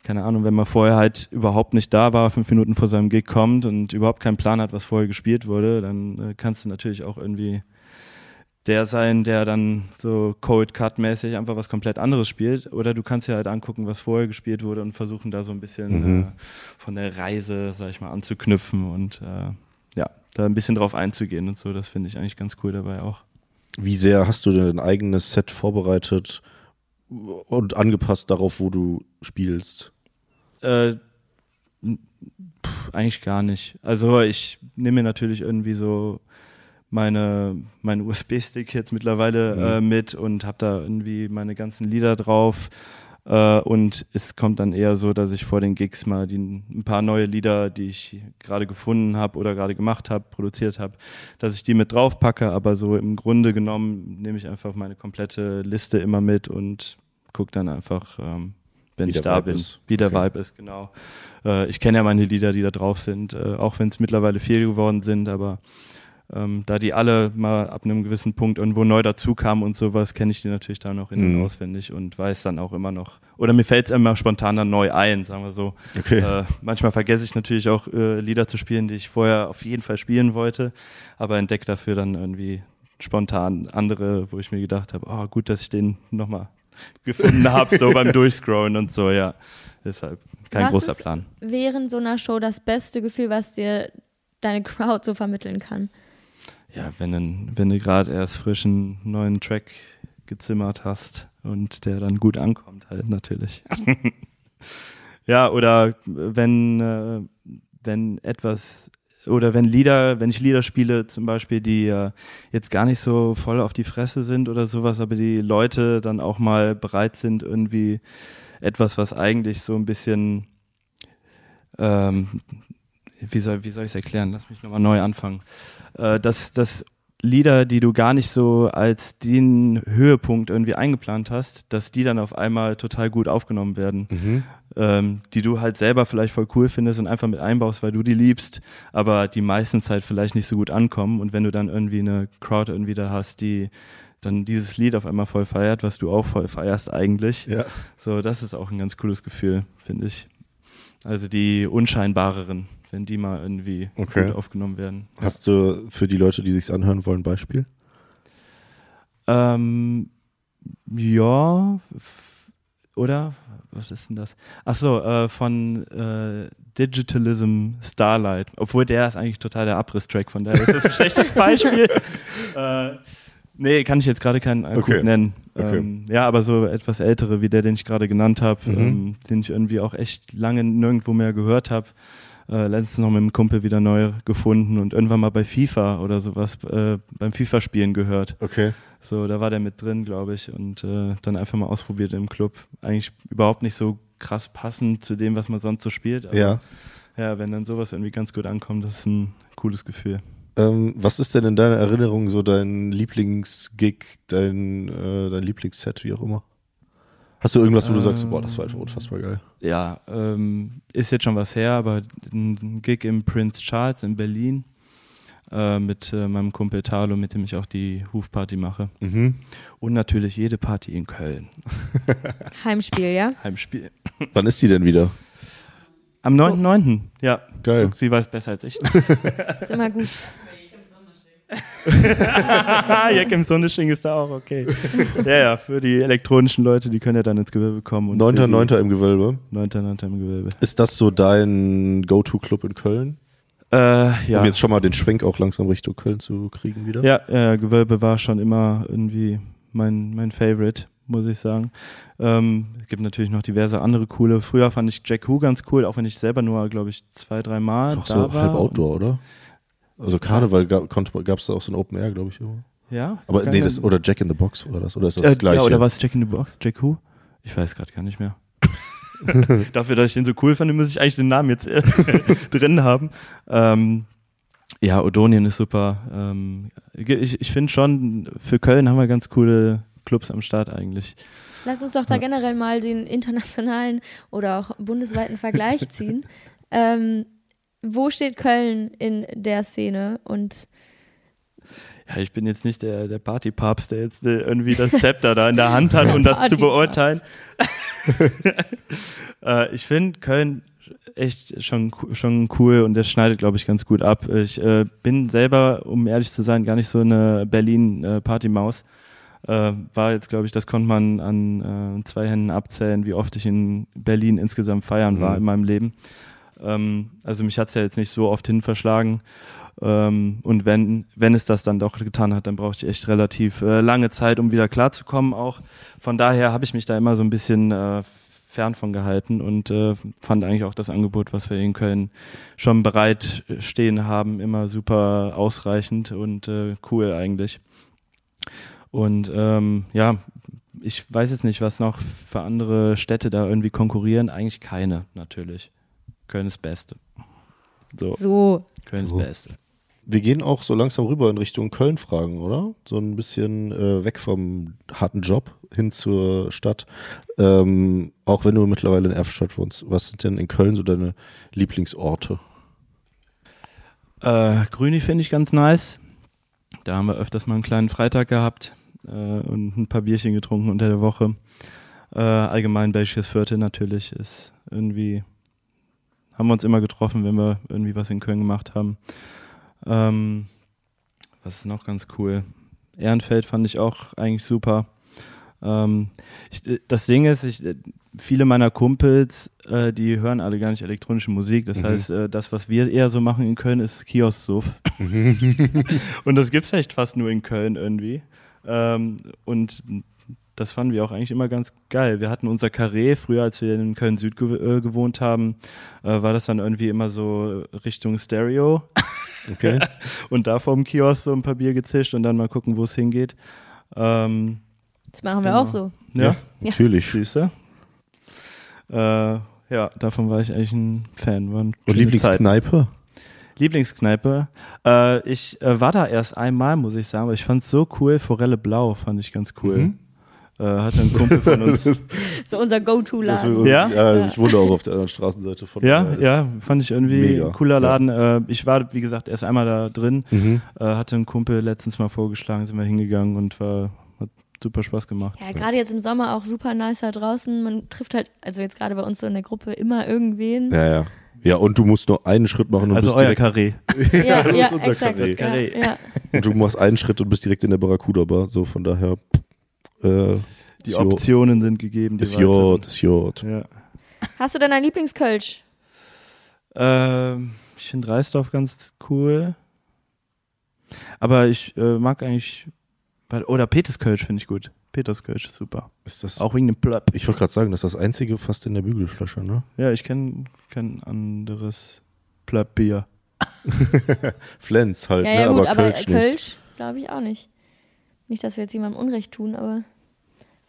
keine Ahnung, wenn man vorher halt überhaupt nicht da war, fünf Minuten vor seinem Gig kommt und überhaupt keinen Plan hat, was vorher gespielt wurde, dann äh, kannst du natürlich auch irgendwie der sein, der dann so Cold Cut mäßig einfach was komplett anderes spielt. Oder du kannst dir halt angucken, was vorher gespielt wurde und versuchen da so ein bisschen Mhm. äh, von der Reise, sag ich mal, anzuknüpfen und äh, ja, da ein bisschen drauf einzugehen und so. Das finde ich eigentlich ganz cool dabei auch. Wie sehr hast du denn ein eigenes Set vorbereitet und angepasst darauf, wo du spielst? Äh, pff, eigentlich gar nicht. Also ich nehme mir natürlich irgendwie so meine meinen USB-Stick jetzt mittlerweile Mhm. äh, mit und habe da irgendwie meine ganzen Lieder drauf. Äh, und es kommt dann eher so, dass ich vor den Gigs mal die, ein paar neue Lieder, die ich gerade gefunden habe oder gerade gemacht habe, produziert habe, dass ich die mit drauf packe. Aber so im Grunde genommen nehme ich einfach meine komplette Liste immer mit und gucke dann einfach, ähm, wenn Wie ich da Vibe bin, ist. wie der Okay. Vibe ist, genau. Äh, ich kenne ja meine Lieder, die da drauf sind, äh, auch wenn es mittlerweile viel geworden sind, aber ähm, da die alle mal ab einem gewissen Punkt irgendwo neu dazukamen und sowas, kenne ich die natürlich da noch in- und Mhm. auswendig und weiß dann auch immer noch. Oder mir fällt es immer spontan dann neu ein, sagen wir so. Okay. Äh, manchmal vergesse ich natürlich auch äh, Lieder zu spielen, die ich vorher auf jeden Fall spielen wollte, aber entdecke dafür dann irgendwie spontan andere, wo ich mir gedacht habe, oh, gut, dass ich den nochmal gefunden habe, so beim Durchscrollen und so, ja. Deshalb kein Was großer ist- Plan. während so einer Show das beste Gefühl, was dir deine Crowd so vermitteln kann? Ja, wenn, dann- wenn du gerade erst frischen neuen Track gezimmert hast und der dann gut ankommt, halt natürlich. ja, oder wenn, äh, wenn etwas oder wenn Lieder, wenn ich Lieder spiele, zum Beispiel, die äh, jetzt gar nicht so voll auf die Fresse sind oder sowas, aber die Leute dann auch mal bereit sind, irgendwie etwas, was eigentlich so ein bisschen, ähm, wie soll, wie soll ich es erklären? Lass mich nochmal neu anfangen. Äh, dass, dass Lieder, die du gar nicht so als den Höhepunkt irgendwie eingeplant hast, dass die dann auf einmal total gut aufgenommen werden Mhm. ähm, die du halt selber vielleicht voll cool findest und einfach mit einbaust, weil du die liebst, aber die meisten Zeit vielleicht nicht so gut ankommen. Und wenn du dann irgendwie eine Crowd irgendwie da hast, die dann dieses Lied auf einmal voll feiert, was du auch voll feierst eigentlich, Ja. so, das ist auch ein ganz cooles Gefühl, finde ich. Also die unscheinbareren, wenn die mal irgendwie Okay. gut aufgenommen werden. Hast du für die Leute, die sich's anhören wollen, ein Beispiel? Ähm, ja, oder? Was ist denn das? Achso, äh, von äh, Digitalism Starlight. Obwohl der ist eigentlich total der Abriss-Track, von daher ist das ein schlechtes Beispiel. äh, nee, kann ich jetzt gerade keinen äh, Okay. gut nennen. Okay. Ähm, ja, aber so etwas ältere, wie der, den ich gerade genannt habe, Mhm. ähm, den ich irgendwie auch echt lange nirgendwo mehr gehört habe. Äh, letztens noch mit einem Kumpel wieder neu gefunden und irgendwann mal bei FIFA oder sowas äh, beim FIFA-Spielen gehört. Okay. So, da war der mit drin, glaube ich, und äh, dann einfach mal ausprobiert im Club. Eigentlich überhaupt nicht so krass passend zu dem, was man sonst so spielt. Aber Ja. ja, wenn dann sowas irgendwie ganz gut ankommt, das ist ein cooles Gefühl. Ähm, was ist denn in deiner Erinnerung so dein Lieblingsgig, dein, äh, dein Lieblingsset, wie auch immer? Hast du irgendwas, wo du sagst, Ähm, boah, das war einfach unfassbar geil? Ja, ähm, ist jetzt schon was her, aber ein Gig im Prince Charles in Berlin äh, mit äh, meinem Kumpel Talo, mit dem ich auch die Hufparty mache. Mhm. Und natürlich jede Party in Köln. Heimspiel, ja? Heimspiel. Wann ist die denn wieder? Am 9.9. Ja. Geil. Sie weiß besser als ich. Ist immer gut. Jack im Sonnesching ist da auch okay. ja, ja, für die elektronischen Leute, die können ja dann ins Gewölbe kommen. und für die- 9.9. im Gewölbe. 9.9. im Gewölbe. Ist das so dein Go-To-Club in Köln? Äh, ja. Um jetzt schon mal den Schwenk auch langsam Richtung Köln zu kriegen wieder? ja, ja, Gewölbe war schon immer irgendwie mein, mein Favorite, muss ich sagen. Ähm, es gibt natürlich noch diverse andere coole. Früher fand ich Jack Who ganz cool, auch wenn ich selber nur, glaube ich, zwei, drei Mal Ist auch da so war. halb Outdoor, oder? Also Karneval gab es da auch so ein Open Air, glaube ich. Immer. Ja. Aber nee, das, oder Jack in the Box oder das? Oder ist das Äh, das gleiche? Ja, oder was Jack in the Box? Jack Who? Ich weiß gerade gar nicht mehr. Dafür, dass ich den so cool fand, muss ich eigentlich den Namen jetzt äh, drin haben. Ähm, ja, Odonien ist super. Ähm, ich ich finde schon, für Köln haben wir ganz coole Clubs am Start eigentlich. Lass uns doch da generell mal den internationalen oder auch bundesweiten Vergleich ziehen. Ähm, wo steht Köln in der Szene? Und Ja, ich bin jetzt nicht der, der Partypapst, der jetzt äh, irgendwie das Zepter da in der Hand hat, um das zu beurteilen. äh, ich finde Köln echt schon, schon cool und das schneidet, glaube ich, ganz gut ab. Ich äh, bin selber, um ehrlich zu sein, gar nicht so eine Berlin-Partymaus. Äh, war jetzt, glaube ich, das konnte man an äh, zwei Händen abzählen, wie oft ich in Berlin insgesamt feiern war Mhm. in meinem Leben. Ähm, also mich hat es ja jetzt nicht so oft hin verschlagen. Ähm, und wenn, wenn es das dann doch getan hat, dann brauchte ich echt relativ äh, lange Zeit, um wieder klarzukommen auch. Von daher habe ich mich da immer so ein bisschen äh, fern von gehalten und äh, fand eigentlich auch das Angebot, was wir in Köln schon bereit stehen haben, immer super ausreichend und äh, cool eigentlich. Und ähm, ja, ich weiß jetzt nicht, was noch für andere Städte da irgendwie konkurrieren. Eigentlich keine, natürlich. Köln ist Beste. So, so, Köln ist So. Beste. Wir gehen auch so langsam rüber in Richtung Köln-Fragen, oder? So ein bisschen äh, weg vom harten Job hin zur Stadt. Ähm, auch wenn du mittlerweile in Erfstadt wohnst. Was sind denn in Köln so deine Lieblingsorte? Äh, Grüni finde ich ganz nice. Da haben wir öfters mal einen kleinen Freitag gehabt äh, und ein paar Bierchen getrunken unter der Woche. Äh, allgemein Belgisches Viertel natürlich ist irgendwie, haben wir uns immer getroffen, wenn wir irgendwie was in Köln gemacht haben. Ähm, was ist noch ganz cool? Ehrenfeld fand ich auch eigentlich super. Ähm, ich, äh, das Ding ist, ich, äh, viele meiner Kumpels, äh, die hören alle gar nicht elektronische Musik. Das Mhm. heißt, äh, das, was wir eher so machen in Köln, ist Kiosk-Suff. und das gibt's echt fast nur in Köln irgendwie. Ähm, und das fanden wir auch eigentlich immer ganz geil. Wir hatten unser Carré, früher als wir in Köln Süd gew äh, gewohnt haben, äh, war das dann irgendwie immer so Richtung Stereo Okay. und da vorm Kiosk so ein paar Bier gezischt und dann mal gucken, wo es hingeht. Ähm, das machen wir Genau. auch so. ja, Ja. Natürlich. Süße. Äh, ja, davon war ich eigentlich ein Fan. Und Lieblingskneipe? Lieblingskneipe. Äh, ich äh, war da erst einmal, muss ich sagen, aber ich fand's so cool. Forelle Blau fand ich ganz cool. Mhm. Äh, hatte ein Kumpel von uns. So unser Go-To-Laden. Ja? ja, ich wohne auch auf der anderen Straßenseite von ja, ja, fand ich irgendwie mega. ein cooler Ja. Laden. Äh, ich war, wie gesagt, erst einmal da drin. Mhm. Äh, hatte ein Kumpel letztens mal vorgeschlagen, sind wir hingegangen und war hat super Spaß gemacht. Ja, gerade jetzt im Sommer auch super nice da draußen. Man trifft halt, also jetzt gerade bei uns so in der Gruppe, immer irgendwen. Ja, ja. Ja, und du musst nur einen Schritt machen und Also bist euer direkt, Karree. ja, ja, ist unser exakt. Karree. Karree. Ja, ja. und du machst einen Schritt und bist direkt in der Barracuda Bar. So von daher. Äh, Die Optionen sind gegeben. Die Ist weiteren. Jod, ist Jod. Ja. Hast du denn ein Lieblingskölsch? Ähm, ich finde Reisdorf ganz cool. Aber ich äh, mag eigentlich. Oder Peterskölsch finde ich gut. Peterskölsch ist super. Ist das, Auch wegen dem Plöpp. ich wollte gerade sagen, das ist das einzige fast in der Bügelflasche, ne? Ja, ich kenne kein anderes Plöpp-Bier. Flens halt, Ja, ne? ja, gut, aber, aber. Kölsch glaube ich auch nicht. Nicht, dass wir jetzt jemandem Unrecht tun, aber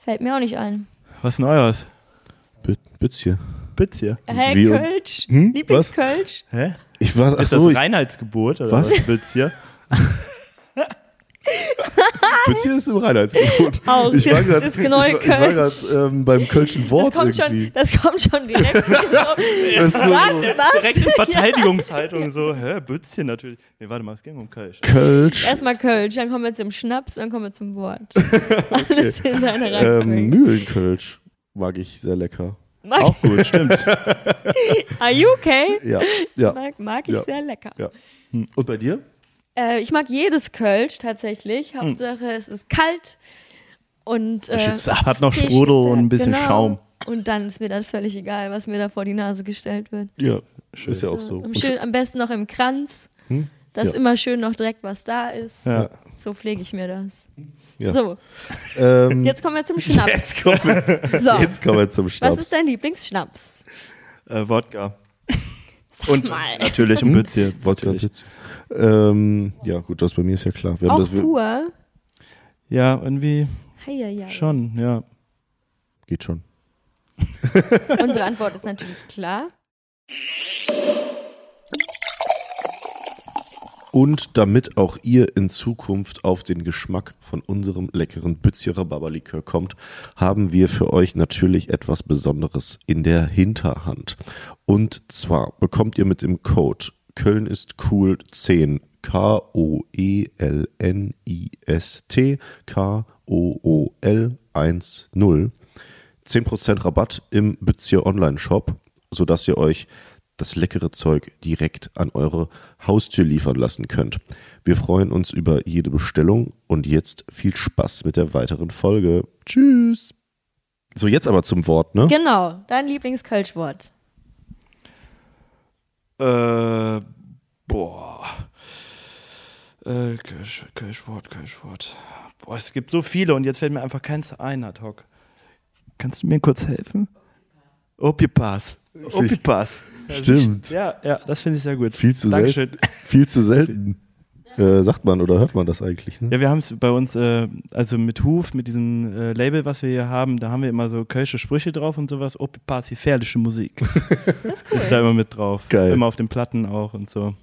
fällt mir auch nicht ein. Was ist denn eures? Bü- Bützje. Bitzje. Hä, Wie- Kölsch? Hm? Lieblingskölsch? Hä? Ich war, ach ist so, das ich, Reinheitsgebot oder Was? was? Bitzje? Bützje ist im Reinheitsgebot. Auch, Ich war das gerade ist genau ich, war- ich war Kölsch. grad, ähm, beim Kölschen Das Wort kommt, irgendwie. schon, das kommt schon direkt. so, Das so, was? Was? Direkt in Verteidigungshaltung so, hä, Bützje natürlich. Nee, warte mal, es ging um Kölsch. Kölsch, Erstmal Kölsch, dann kommen wir zum Schnaps, dann kommen wir zum Wort. Alles in seiner ähm, Reihenfolge. Mühlenkölsch mag ich sehr lecker. Mag, Auch gut, stimmt. are you okay? Ja, ja. Mag, mag ich Ja. sehr lecker. Ja. Und bei dir? Äh, ich mag jedes Kölsch Hm. tatsächlich. Hauptsache es ist kalt und äh, Hat noch Sprudel und ein bisschen genau. Schaum. Und dann ist mir das völlig egal, was mir da vor die Nase gestellt wird. Ja, ist ja auch so. Am, schön, am besten noch im Kranz, Hm? dass Ja. immer schön noch direkt was da ist. Ja. So pflege ich mir das. Ja. So, ähm, jetzt kommen wir zum Schnaps. jetzt, kommen wir, So, jetzt kommen wir zum was Schnaps. ist dein Lieblingsschnaps? Äh, Wodka. Und mal. natürlich ein Bützje. Wodka. Ähm, ja, gut, das bei mir ist ja klar. Wir haben Auch das, wir, pur? Ja, irgendwie Heieiei. schon, ja. geht schon. Unsere Antwort ist natürlich klar. Und damit auch ihr in Zukunft auf den Geschmack von unserem leckeren Bützje Rhabarberlikör kommt, haben wir für euch natürlich etwas Besonderes in der Hinterhand. Und zwar bekommt ihr mit dem Code Köln ist cool 10 E K-O-E-L-N-I-S-T K-O-O-L 1-0 10% Rabatt im Bützje Online-Shop, sodass ihr euch das leckere Zeug direkt an eure Haustür liefern lassen könnt. Wir freuen uns über jede Bestellung und jetzt viel Spaß mit der weiteren Folge. Tschüss. So, jetzt aber zum Wort, ne? Genau, dein Lieblingskölschwort. Äh, boah. Äh, Kölsch, Kölschwort, Kölschwort. Boah, es gibt so viele und jetzt fällt mir einfach keins ein ad hoc. Kannst du mir kurz helfen? Opipass. Stimmt. Ja, ja, das finde ich sehr gut. Viel zu Dankeschön. selten. Viel zu selten. Äh, sagt man oder hört man das eigentlich? Ne? Ja, wir haben es bei uns, äh, also mit Huf, mit diesem äh, Label, was wir hier haben, da haben wir immer so kölsche Sprüche drauf und sowas. Opipass, gefährliche Musik. Das ist cool. Ist da immer mit drauf. Geil. Immer auf den Platten auch und so.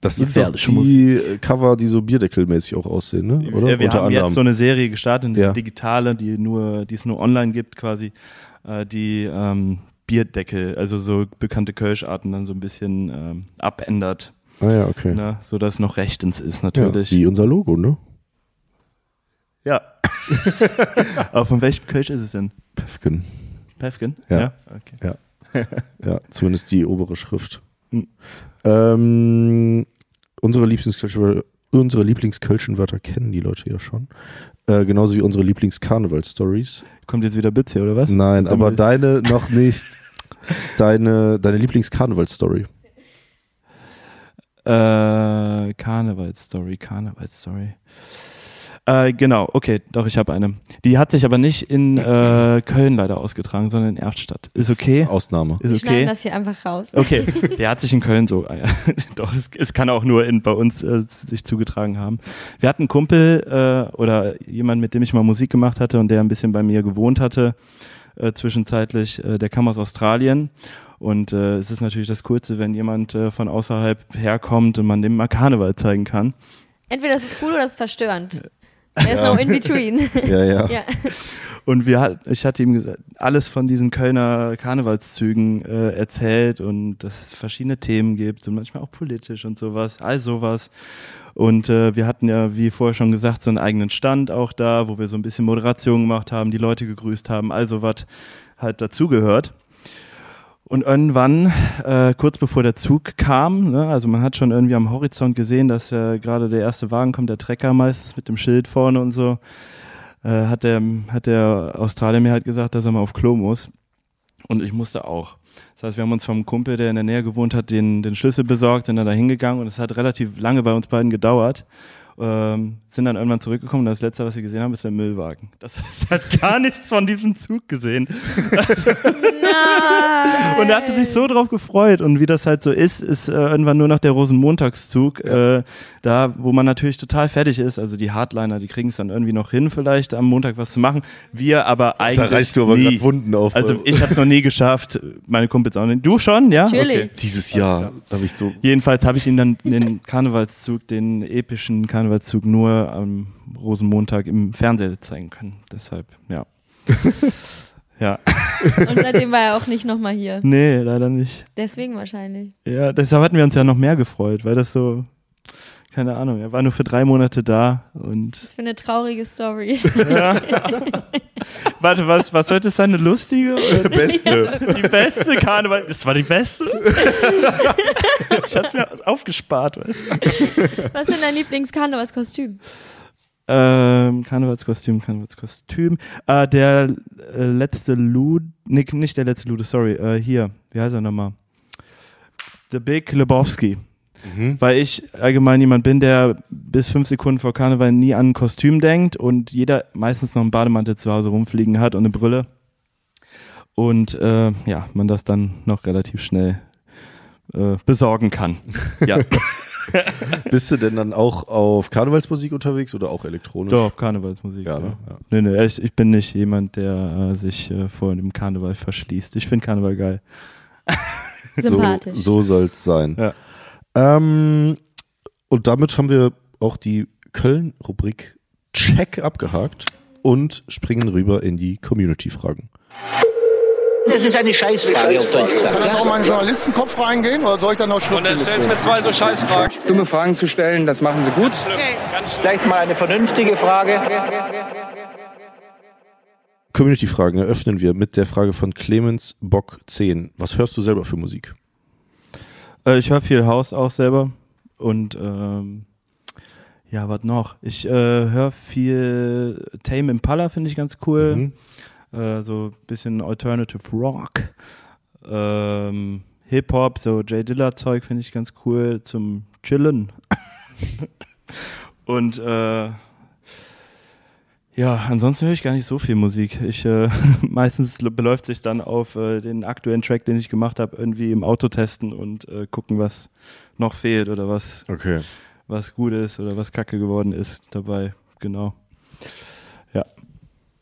Das sind doch die Cover, die so bierdeckelmäßig auch aussehen, ne? oder? Ja, wir Unter haben anderem. jetzt so eine Serie gestartet, eine Ja. digitale, die nur, die es nur online gibt quasi, äh, die ähm, Bierdeckel, also so bekannte Kölscharten dann so ein bisschen ähm, abändert, ah ja, okay. ne, so dass noch rechtens ist Ja, natürlich. wie unser Logo, ne? Ja. Aber von welchem Kölsch ist es denn? Pefken. Pefken? Ja. Okay. Ja, zumindest die obere Schrift. Hm. Ähm, unsere Lieblingskölschen unsere Lieblingskölschen Wörter kennen die Leute ja schon. Äh, genauso wie unsere Lieblingskarneval-Stories. Kommt jetzt wieder Bitz hier, oder was? Nein, aber deine noch nicht. Deine, deine Lieblingskarneval-Story. Äh, Karnevalsstory, Karnevalsstory. Äh, genau, okay, doch, ich habe eine. Die hat sich aber nicht in äh, Köln leider ausgetragen, sondern in Erftstadt. Ist okay? Ausnahme. Wir Ist schneiden okay. das hier einfach raus. Okay, der hat sich in Köln so, äh, doch, es, es kann auch nur in, bei uns äh, sich zugetragen haben. Wir hatten einen Kumpel äh, oder jemand, mit dem ich mal Musik gemacht hatte und der ein bisschen bei mir gewohnt hatte, äh, zwischenzeitlich, äh, der kam aus Australien. Und äh, es ist natürlich das Coolste, wenn jemand äh, von außerhalb herkommt und man dem mal Karneval zeigen kann. Entweder das ist cool oder das ist verstörend. There's no in between. Ja, ja. ja. Und wir, ich hatte ihm gesagt, alles von diesen Kölner Karnevalszügen äh, erzählt und dass es verschiedene Themen gibt und manchmal auch politisch und sowas, all sowas. Und äh, wir hatten ja, wie vorher schon gesagt, so einen eigenen Stand auch da, wo wir so ein bisschen Moderation gemacht haben, die Leute gegrüßt haben, also was halt dazugehört. Und irgendwann, äh, kurz bevor der Zug kam, ne, also man hat schon irgendwie am Horizont gesehen, dass äh, gerade der erste Wagen kommt, der Trecker meistens mit dem Schild vorne und so, äh, hat, der, hat der Australier mir halt gesagt, dass er mal auf Klo muss. Und ich musste auch. Das heißt, wir haben uns vom Kumpel, der in der Nähe gewohnt hat, den, den Schlüssel besorgt, sind dann da hingegangen und es hat relativ lange bei uns beiden gedauert. Ähm, sind dann irgendwann zurückgekommen und das letzte, was wir gesehen haben, ist der Müllwagen. Das heißt, er hat gar nichts von diesem Zug gesehen. Nein. Und er hatte sich so drauf gefreut. Und wie das halt so ist, ist äh, irgendwann nur noch der Rosenmontagszug, äh, da, wo man natürlich total fertig ist. Also die Hardliner, die kriegen es dann irgendwie noch hin, vielleicht am Montag was zu machen. Wir aber Da eigentlich. reißt du aber gerade Wunden auf. Also ich habe es noch nie geschafft, meine Kumpels auch nicht. Du schon, ja? Natürlich. Okay. Dieses Jahr habe ich so. Jedenfalls habe ich ihm dann den Karnevalszug, den epischen Karnevalszug nur am Rosenmontag im Fernsehen zeigen können. Deshalb, ja. ja. Und seitdem war er auch nicht nochmal hier. Nee, leider nicht. Deswegen wahrscheinlich. Ja, deshalb hatten wir uns ja noch mehr gefreut, weil das so, keine Ahnung, er war nur für drei Monate da und Das ist für eine traurige Story. ja. Warte, was, was sollte es sein? Eine lustige? Oder Beste. Die beste Karneval. Das war die beste? Ich hatte mir aufgespart, weißt du? Was ist denn dein Lieblings-Karnevalskostüm? Ähm, Karnevalskostüm, Karnevalskostüm. Äh, der äh, letzte Lud, nee, nicht der letzte Lude, sorry, äh, hier, wie heißt er nochmal? The Big Lebowski. Mhm. Weil ich allgemein jemand bin, der bis fünf Sekunden vor Karneval nie an ein Kostüm denkt und jeder meistens noch einen Bademantel zu Hause rumfliegen hat und eine Brille. Und äh, ja, man das dann noch relativ schnell äh, besorgen kann. Ja, Bist du denn dann auch auf Karnevalsmusik unterwegs oder auch elektronisch? doch, auf Karnevalsmusik. Ja, Ja, ne? Ja. Nee, nee, ich, ich bin nicht jemand, der äh, sich äh, vor dem Karneval verschließt. Ich finde Karneval geil. Sympathisch. So, so soll es sein. Ja. Ähm, und damit haben wir auch die Köln-Rubrik Check abgehakt und springen rüber in die Community-Fragen. Das ist eine Scheißfrage auf Deutsch gesagt. Kann das auch mal in den Journalistenkopf reingehen oder soll ich dann noch Und dann schriftlich stellst du mir zwei so Scheißfragen. Dumme Fragen zu stellen, das machen sie gut. Vielleicht mal eine vernünftige Frage. Community-Fragen eröffnen wir mit der Frage von Clemens Bock 10. Was hörst du selber für Musik? Äh, ich höre viel Haus auch selber und ähm, ja, was noch? Ich äh, höre viel Tame Impala, finde ich ganz cool. Mhm. Äh, so ein bisschen Alternative Rock. Ähm, Hip-Hop, so Jay Dilla Zeug finde ich ganz cool zum Chillen. und äh, ja, ansonsten höre ich gar nicht so viel Musik. Ich äh, meistens beläuft sich dann auf äh, den aktuellen Track, den ich gemacht habe, irgendwie im Auto testen und äh, gucken, was noch fehlt oder was Okay. was gut ist oder was kacke geworden ist dabei. Genau.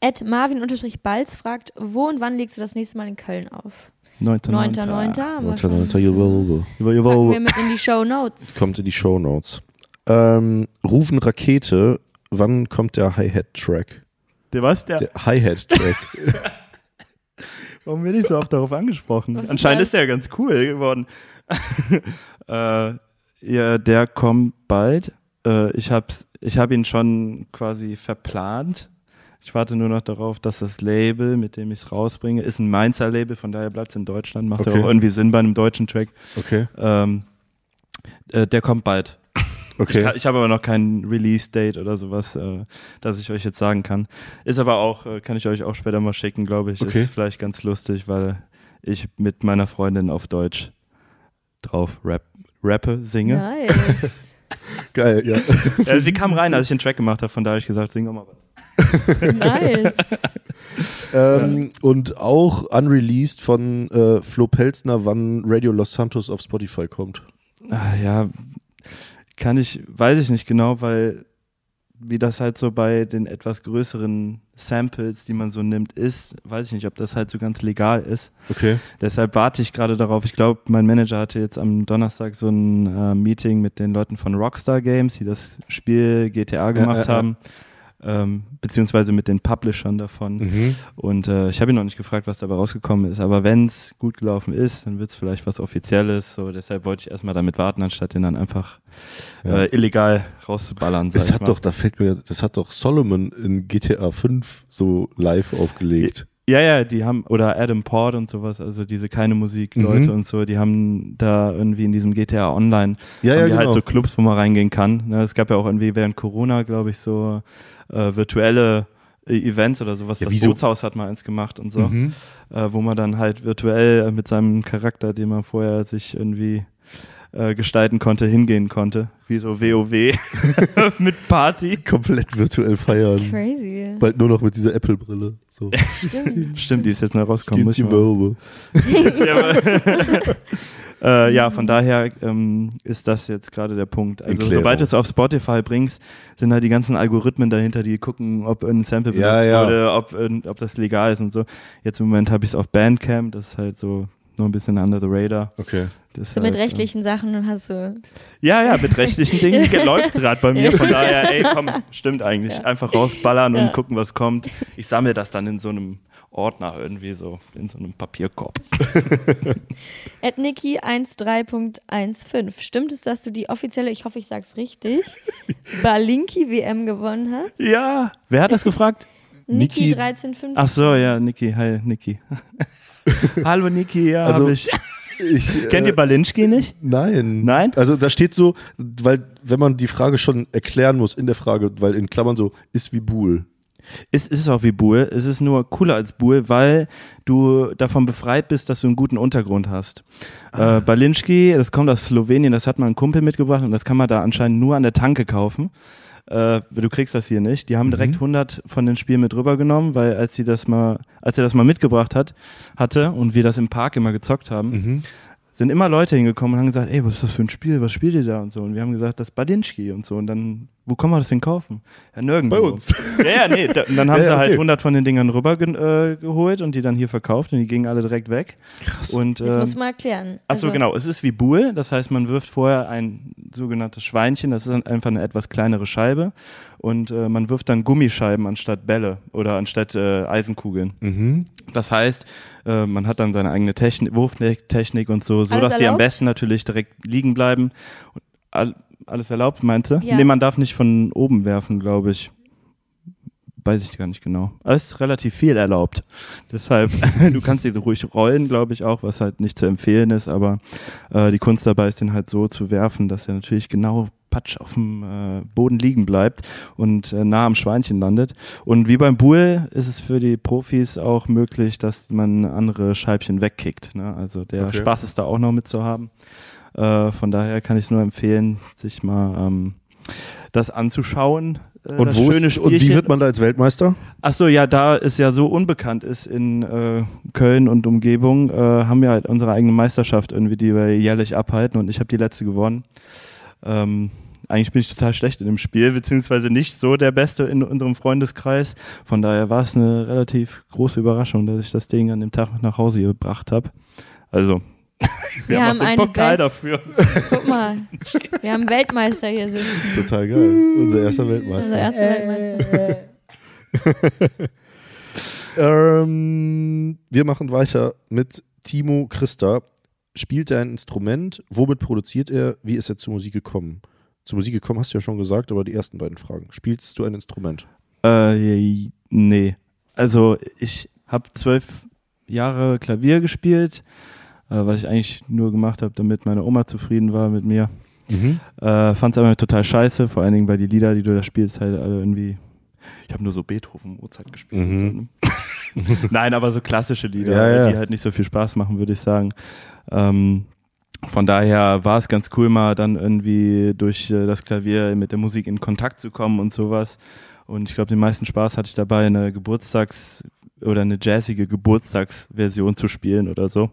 Ed Marvin-Balz fragt, wo und wann legst du das nächste Mal in Köln auf? 9.9. 9.9. Mal Unter, schauen. unter, jawohl. Packen wir mit in die Show Notes. Kommt in die Show Notes. Ähm, Rufen Rakete, wann kommt der Hi-Hat-Track? Der was? Der, Der Hi-Hat-Track. warum bin ich so oft darauf angesprochen? Was ist Anscheinend das? ist der ganz cool geworden. äh, ja, der kommt bald. Äh, ich habe ich hab ihn schon quasi verplant. Ich warte nur noch darauf, dass das Label, mit dem ich es rausbringe, ist ein Mainzer Label, von daher bleibt es in Deutschland. Macht ja Okay. auch irgendwie Sinn bei einem deutschen Track. Okay. Ähm, äh, der kommt bald. Ich, Okay. kann- ich habe aber noch kein Release-Date oder sowas, äh, dass ich euch jetzt sagen kann. Ist aber auch, äh, kann ich euch auch später mal schicken, glaube ich. Okay. Ist vielleicht ganz lustig, weil ich mit meiner Freundin auf Deutsch drauf rap, rappe, singe. Nice. Geil, ja. Ja, sie kam rein, als ich den Track gemacht habe, von daher habe ich gesagt, sing doch mal was. nice. ähm, und auch unreleased von äh, Flo Pelzner, wann Radio Los Santos auf Spotify kommt. Ah, ja, kann ich, weiß ich nicht genau, weil wie das halt so bei den etwas größeren Samples, die man so nimmt, ist, weiß ich nicht, ob das halt so ganz legal ist. Okay. Deshalb warte ich gerade darauf. Ich glaube, mein Manager hatte jetzt am Donnerstag so ein äh, Meeting mit den Leuten von Rockstar Games, die das Spiel GTA gemacht ja, ja. haben. Ähm, beziehungsweise mit den Publishern davon. Mhm. Und äh, ich habe ihn noch nicht gefragt, was dabei rausgekommen ist, aber wenn es gut gelaufen ist, dann wird es vielleicht was Offizielles. So, deshalb wollte ich erstmal damit warten, anstatt den dann einfach Ja. äh, illegal rauszuballern. Das hat mal. doch, da fällt mir, das hat doch Solomon in GTA 5 so live aufgelegt. Ja, ja, die haben, oder Adam Port und sowas, also diese keine Musik-Leute Mhm. und so, die haben da irgendwie in diesem GTA Online, Ja, ja, die halt genau. so Clubs, wo man reingehen kann. Ne, es gab ja auch irgendwie während Corona, glaube ich, so äh, virtuelle äh, Events oder sowas. Ja, das Bootshaus hat mal eins gemacht und so, Mhm. äh, wo man dann halt virtuell mit seinem Charakter, den man vorher sich irgendwie äh, gestalten konnte, hingehen konnte. Wie so WoW mit Party. Komplett virtuell feiern. Crazy. Bald nur noch mit dieser Apple-Brille. So. Stimmt. Stimmt, die ist jetzt neu rausgekommen. Geht's muss äh, ja, von daher ähm, ist das jetzt gerade der Punkt. Also Erklärung. sobald du es auf Spotify bringst, sind halt die ganzen Algorithmen dahinter, die gucken, ob ein Sample benutzt Ja, ja. wurde, ob, ob das legal ist und so. Jetzt im Moment habe ich es auf Bandcamp, das ist halt so nur ein bisschen under the radar. Okay. Das So mit halt, äh, rechtlichen Sachen hast du. Ja, ja, mit rechtlichen Dingen läuft gerade bei mir. Von daher, ey, komm, stimmt eigentlich. Einfach rausballern Ja. und gucken, was kommt. Ich sammle das dann in so einem Ordner irgendwie so, in so einem Papierkorb. At Niki 13.15. Stimmt es, dass du die offizielle, ich hoffe, ich sag's richtig, Balinki WM gewonnen hast? Ja, wer hat das gefragt? Niki Niki- 13.15. Ach so, ja, Niki. Hi, Niki. Hallo, Niki. Ja, Also, hab ich. Ich, Kennt äh, ihr Balinski nicht? Nein. Nein? Also da steht so, weil, wenn man die Frage schon erklären muss in der Frage, weil in Klammern so, ist wie Buhl. Es ist auch wie Buhl. Es ist nur cooler als Buhl, weil du davon befreit bist, dass du einen guten Untergrund hast. Äh, Balinski, das kommt aus Slowenien, das hat mal ein Kumpel mitgebracht und das kann man da anscheinend nur an der Tanke kaufen. Äh, du kriegst das hier nicht. Die haben direkt 100 von den Spielen mit rübergenommen, weil als sie das mal, als er das mal mitgebracht hat, hatte und wir das im Park immer gezockt haben, sind immer Leute hingekommen und haben gesagt, ey, was ist das für ein Spiel? Was spielt ihr da und so? Und wir haben gesagt, das ist Badinski und so. Und dann, wo kann man das denn kaufen? Ja, nirgendwo. Bei uns. Ja, ja, nee. Da, und dann haben Ja, sie halt okay. 100 von den Dingern rüber ge äh, geholt und die dann hier verkauft und die gingen alle direkt weg. Krass. Und, äh, musst du mal erklären. Achso, Also, genau. Es ist wie Buhl. Das heißt, man wirft vorher ein sogenanntes Schweinchen. Das ist einfach eine etwas kleinere Scheibe. Und äh, man wirft dann Gummischeiben anstatt Bälle oder anstatt äh, Eisenkugeln. Mhm. Das heißt, äh, man hat dann seine eigene Technik, Wurftechnik und so, so Alles dass die am besten natürlich direkt liegen bleiben. Und all, alles erlaubt, meinst du? Ja. Nee, man darf nicht von oben werfen, glaube ich. Weiß ich gar nicht genau. Aber es ist relativ viel erlaubt. Deshalb, du kannst ihn ruhig rollen, glaube ich auch, was halt nicht zu empfehlen ist, aber äh, die Kunst dabei ist, den halt so zu werfen, dass er natürlich genau patsch auf dem äh, Boden liegen bleibt und äh, nah am Schweinchen landet. Und wie beim Bull ist es für die Profis auch möglich, dass man andere Scheibchen wegkickt. Ne? Also der Okay. Spaß ist da auch noch mit zu haben. Äh, von daher kann ich es nur empfehlen, sich mal ähm, das anzuschauen. Äh, Und, das wo ist, und wie wird man da als Weltmeister? Ach so, ja, da es ja so unbekannt ist in äh, Köln und Umgebung, äh, haben wir halt unsere eigene Meisterschaft irgendwie, die wir jährlich abhalten und ich habe die letzte gewonnen. Ähm, eigentlich bin ich total schlecht in dem Spiel, beziehungsweise nicht so der Beste in unserem Freundeskreis. Von daher war es eine relativ große Überraschung, dass ich das Ding an dem Tag nach Hause gebracht habe. Also, wir, Wir haben, haben auch eine Pokal Welt- dafür. Guck mal, wir haben einen Weltmeister hier sitzen. Total geil. Unser erster Unser Weltmeister. erster Weltmeister. Ähm, wir machen weiter mit Timo Christa. Spielt er ein Instrument? Womit produziert er? Wie ist er zur Musik gekommen? Zur Musik gekommen hast du ja schon gesagt, aber die ersten beiden Fragen. Spielst du ein Instrument? Äh, nee. Also ich habe zwölf Jahre Klavier gespielt, äh, was ich eigentlich nur gemacht habe, damit meine Oma zufrieden war mit mir. Mhm. Äh, Fand es aber total scheiße, vor allen Dingen, weil die Lieder, die du da spielst, halt alle irgendwie. Ich habe nur so Beethoven, Mozart gespielt. Mhm. So, ne? Nein, aber so klassische Lieder, Ja, ja. die halt nicht so viel Spaß machen, würde ich sagen. Ähm, von daher war es ganz cool, mal dann irgendwie durch äh, das Klavier mit der Musik in Kontakt zu kommen und sowas. Und ich glaube, den meisten Spaß hatte ich dabei, eine Geburtstags- oder eine jazzige Geburtstagsversion zu spielen oder so.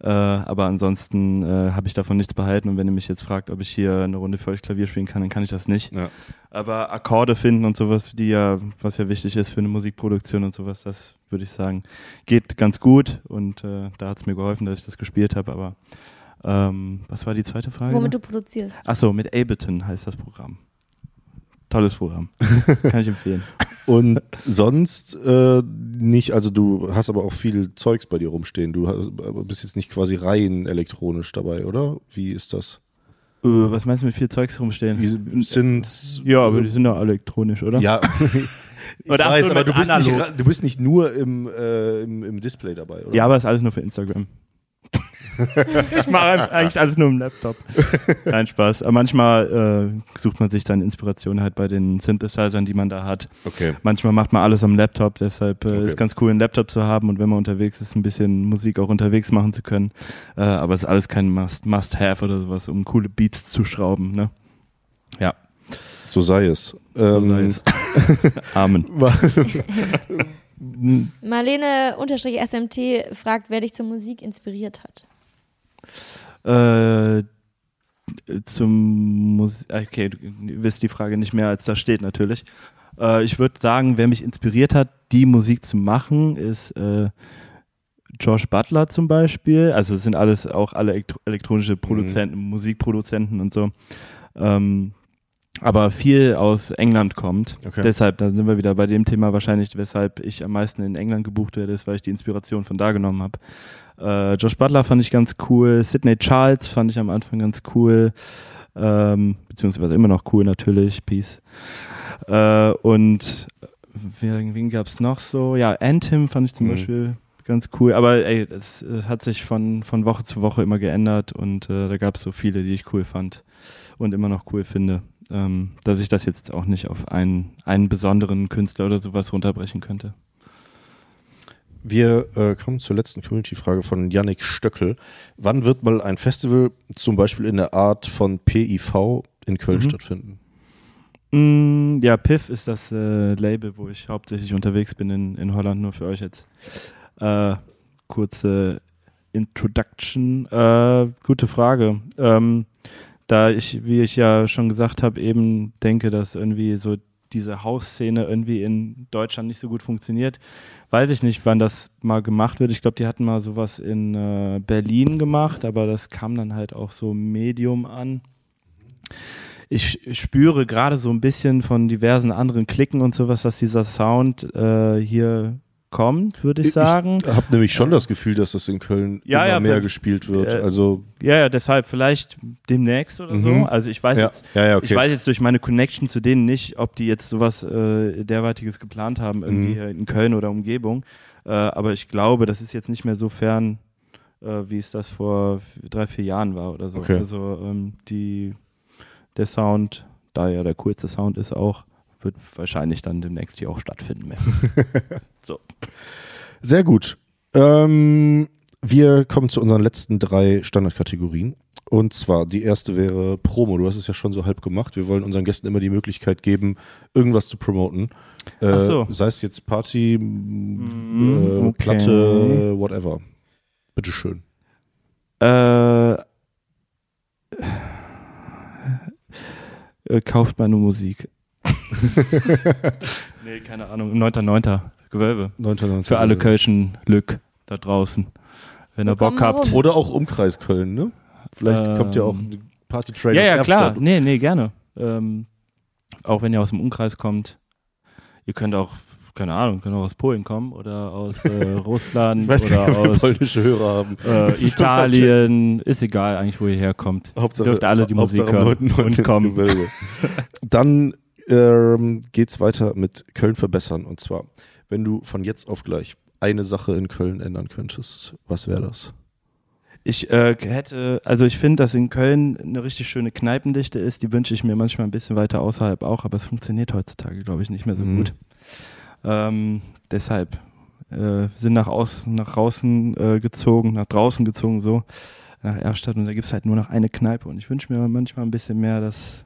Äh, aber ansonsten äh, habe ich davon nichts behalten und wenn ihr mich jetzt fragt, ob ich hier eine Runde für euch Klavier spielen kann, dann kann ich das nicht. Ja. Aber Akkorde finden und sowas, die ja, was ja wichtig ist für eine Musikproduktion und sowas, das würde ich sagen, geht ganz gut und äh, da hat es mir geholfen, dass ich das gespielt habe. Aber ähm, was war die zweite Frage? Womit du produzierst. Achso, mit Ableton heißt das Programm. Tolles Programm. Kann ich empfehlen. Und sonst äh, nicht, also du hast aber auch viel Zeugs bei dir rumstehen. Du aber bist jetzt nicht quasi rein elektronisch dabei, oder? Wie ist das? Äh, was meinst du mit viel Zeugs rumstehen? Sind Ja, aber die sind doch elektronisch, oder? ja. Ich Oder weiß, aber du bist, nicht, analog. du bist nicht nur im, äh, im, im Display dabei, oder? Ja, aber ist alles nur für Instagram. ich mache eigentlich alles nur im Laptop. Nein, Spaß. Aber manchmal äh, sucht man sich dann Inspiration halt bei den Synthesizern, die man da hat. Okay. Manchmal macht man alles am Laptop, deshalb äh, Okay. ist ganz cool, einen Laptop zu haben und wenn man unterwegs ist, ein bisschen Musik auch unterwegs machen zu können. Äh, aber es ist alles kein Must- Must-Have oder sowas, um coole Beats zu schrauben. Ne? Ja, So sei es. so Ähm, sei es. Amen. Marlene unterstrich SMT fragt, wer dich zur Musik inspiriert hat. Äh, zum Musik. Okay, du wisst die Frage nicht mehr, als da steht natürlich. Äh, ich würde sagen, wer mich inspiriert hat, die Musik zu machen, ist äh, Josh Butler zum Beispiel. Also es sind alles auch alle elektro elektronische Produzenten, Musikproduzenten und so. Ähm, aber viel aus England kommt. Okay. Deshalb, da sind wir wieder bei dem Thema wahrscheinlich, weshalb ich am meisten in England gebucht werde, ist, weil ich die Inspiration von da genommen habe. Äh, Josh Butler fand ich ganz cool. Sidney Charles fand ich am Anfang ganz cool. Ähm, beziehungsweise immer noch cool natürlich. Peace. Äh, und wen, wen gab es noch so? Ja, Anthem fand ich zum Mhm. Beispiel ganz cool. Aber ey, das äh, hat sich von, von Woche zu Woche immer geändert und äh, da gab es so viele, die ich cool fand und immer noch cool finde. Ähm, dass ich das jetzt auch nicht auf einen, einen besonderen Künstler oder sowas runterbrechen könnte. Wir äh, kommen zur letzten Community-Frage von Yannick Stöckel. Wann wird mal ein Festival zum Beispiel in der Art von PIV in Köln Mhm. stattfinden? Mm, ja, Piff ist das äh, Label, wo ich hauptsächlich unterwegs bin in, in Holland, nur für euch jetzt. Äh, kurze Introduction. Äh, gute Frage. Ähm, da ich, wie ich ja schon gesagt habe, eben denke, dass irgendwie so diese Hausszene irgendwie in Deutschland nicht so gut funktioniert. Weiß ich nicht, wann das mal gemacht wird. Ich glaube, die hatten mal sowas in äh, Berlin gemacht, aber das kam dann halt auch so Medium an ich spüre gerade so ein bisschen von diversen anderen Klicken und sowas, dass dieser Sound äh, hier kommt, würde ich sagen. Ich habe nämlich schon das Gefühl, dass das in Köln Ja, immer ja, mehr gespielt wird. äh, also ja, ja, deshalb vielleicht demnächst oder so. Mhm. Also ich weiß ja, jetzt, okay. ich weiß jetzt durch meine Connection zu denen nicht, ob die jetzt sowas äh, derweitiges geplant haben, irgendwie Mhm. hier in Köln oder Umgebung. Äh, aber ich glaube, das ist jetzt nicht mehr so fern, äh, wie es das vor drei, vier Jahren war oder so. Okay. Also ähm, die, der Sound, da ja der coolste Sound ist auch, wird wahrscheinlich dann demnächst hier auch stattfinden. So. Sehr gut. Ähm, wir kommen zu unseren letzten drei Standardkategorien. Und zwar, die erste wäre Promo. Du hast es ja schon so halb gemacht. Wir wollen unseren Gästen immer die Möglichkeit geben, irgendwas zu promoten. Äh, so. Sei es jetzt Party, Mhm, äh, okay. Platte, whatever. Bitteschön. Äh, äh, kauft meine Musik. nee, keine Ahnung. 9.9. Gewölbe. 1990. Für alle Kölschen Lück da draußen. Wenn ihr Bock habt. Oder auch Umkreis Köln, ne? Vielleicht Ähm, kommt ja auch Party Train Ja, ja, klar. Nee, nee, gerne. Ähm, auch wenn ihr aus dem Umkreis kommt. Ihr könnt auch, keine Ahnung, könnt auch aus Polen kommen oder aus äh, Russland Ich weiß gar nicht, oder wir aus polnische Hörer haben. äh, Italien. Ist egal eigentlich, wo ihr herkommt. Hauptsache, Dürft alle die Musik hören 9.9. und kommen. Gewölbe. Dann ähm, geht's weiter mit Köln verbessern. Und zwar, wenn du von jetzt auf gleich eine Sache in Köln ändern könntest, was wäre das? Ich äh, hätte, also ich finde, dass in Köln eine richtig schöne Kneipendichte ist. Die wünsche ich mir manchmal ein bisschen weiter außerhalb auch, aber es funktioniert heutzutage, glaube ich, nicht mehr so Mhm. gut. Ähm, deshalb äh, sind nach, aus, nach draußen äh, gezogen, nach draußen gezogen, so, nach Erstadt und da gibt es halt nur noch eine Kneipe und ich wünsche mir manchmal ein bisschen mehr, dass,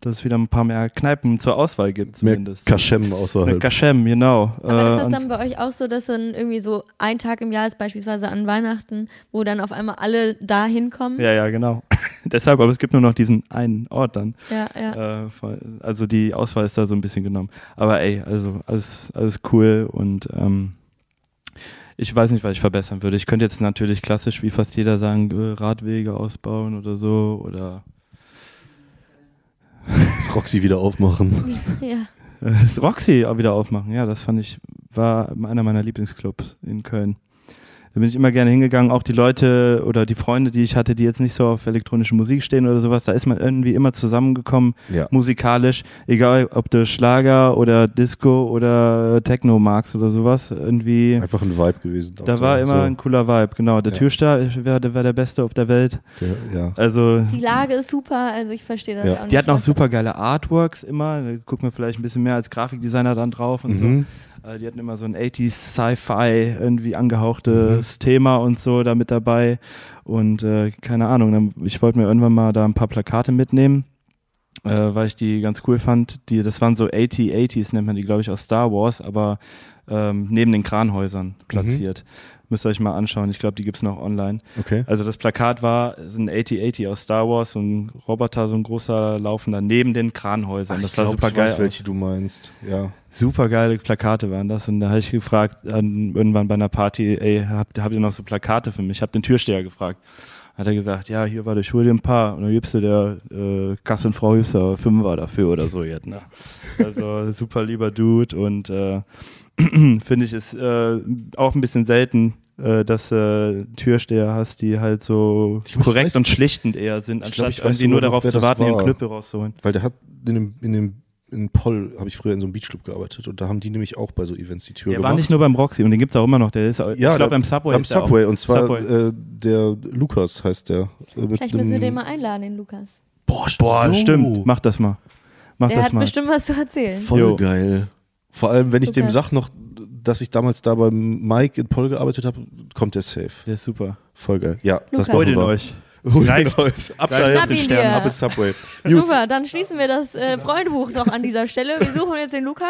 dass es wieder ein paar mehr Kneipen zur Auswahl gibt, Mehr zumindest. Kaschem Eine außerhalb. Kaschem, genau. Aber Äh, ist das und- dann bei euch auch so, dass dann irgendwie so ein Tag im Jahr ist, beispielsweise an Weihnachten, wo dann auf einmal alle da hinkommen? ja, ja, genau. Deshalb, aber es gibt nur noch diesen einen Ort dann. ja. ja. Äh, also die Auswahl ist da so ein bisschen genommen. Aber ey, also alles, alles cool und ähm, ich weiß nicht, was ich verbessern würde. Ich könnte jetzt natürlich klassisch wie fast jeder sagen, äh, Radwege ausbauen oder so oder Das Roxy wieder aufmachen. Ja. Das Roxy auch wieder aufmachen. Ja, das fand ich, war einer meiner Lieblingsclubs in Köln. Da bin ich immer gerne hingegangen, auch die Leute oder die Freunde, die ich hatte, die jetzt nicht so auf elektronische Musik stehen oder sowas, da ist man irgendwie immer zusammengekommen, Ja. musikalisch, egal ob du Schlager oder Disco oder Techno magst oder sowas, irgendwie. Einfach ein Vibe gewesen. Da war immer so. ein cooler Vibe, genau. Der Ja. Türsteher wäre der, wär der Beste auf der Welt. Der, ja. Also, Die Lage ist super, also ich verstehe das Ja. auch nicht. die hatten auch super geile Artworks immer. Da guckt man vielleicht ein bisschen mehr als Grafikdesigner dann drauf und Mhm. so. Äh, Die hatten immer so ein 80s Sci-Fi irgendwie angehauchtes Thema und so da mit dabei. Und äh, keine Ahnung, ich wollte mir irgendwann mal da ein paar Plakate mitnehmen, äh, weil ich die ganz cool fand. Die, das waren so 80-80s, nennt man die, glaube ich, aus Star Wars, aber ähm, neben den Kranhäusern platziert. Müsst ihr euch mal anschauen. Ich glaube, die gibt's noch online. Okay. Also das Plakat war ein 80-80 aus Star Wars, so ein Roboter, so ein großer laufender neben den Kranhäusern. das ich sah super ich geil weiß, welche du meinst. Ja. Super geile Plakate waren das. Und da habe ich gefragt, an, irgendwann bei einer Party, ey, habt, habt ihr noch so Plakate für mich? Ich habe den Türsteher gefragt. Hat er gesagt, ja, hier, warte, ich hol dir ein paar. Und dann gibst du der äh, Kassenfrau gibst du Fünfer dafür oder so jetzt. Ne? Also super lieber Dude und äh, finde ich ist äh, auch ein bisschen selten, äh, dass äh, Türsteher hast, die halt so glaub, korrekt weiß- und schlichtend eher sind, glaub, anstatt weiß irgendwie nur darauf zu warten, ihren war. Knüppel rauszuholen. Weil der hat in dem, in dem in Poll habe ich früher in so einem Beachclub gearbeitet und da haben die nämlich auch bei so Events die Tür Der gemacht. war nicht nur beim Roxy und den gibt es auch immer noch. Der ist, ich ja, glaube, der- beim Subway. Der Subway auch. und zwar Subway. äh, der Lukas heißt der. Äh, Vielleicht müssen wir dem- den mal einladen, den Lukas. Boah, Boah, stimmt. Mach das mal. Mach Der das hat mal. bestimmt was zu erzählen. Voll Jo. geil. Vor allem, wenn ich dem Lukas. sag noch, dass ich damals da beim Mike in Poll gearbeitet habe, kommt der safe. Der ist super. Voll geil. Ja, das Lukas. machen Holt ihn wir. euch. Holt euch. Ab, da, auf den Stern. ab ins Subway. Gut. Super, dann schließen wir das äh, Freundebuch doch an dieser Stelle. Wir suchen jetzt den Lukas.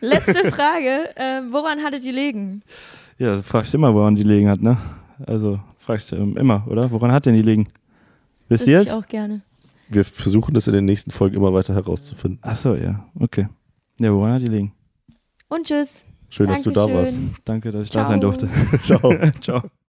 Letzte Frage. Äh, woran hattet ihr liegen? Ja, fragst immer, woran die liegen hat, ne? Also, fragst du ähm, immer, oder? Woran hat denn die liegen? Wisst ihr ich jetzt? auch gerne. Wir versuchen das in den nächsten Folgen immer weiter herauszufinden. Ach so, ja. Okay. Ja, woran hat die liegen? Und tschüss. Schön, dass du da warst. Dankeschön. Danke, dass ich da Ciao. sein durfte. Ciao. Ciao.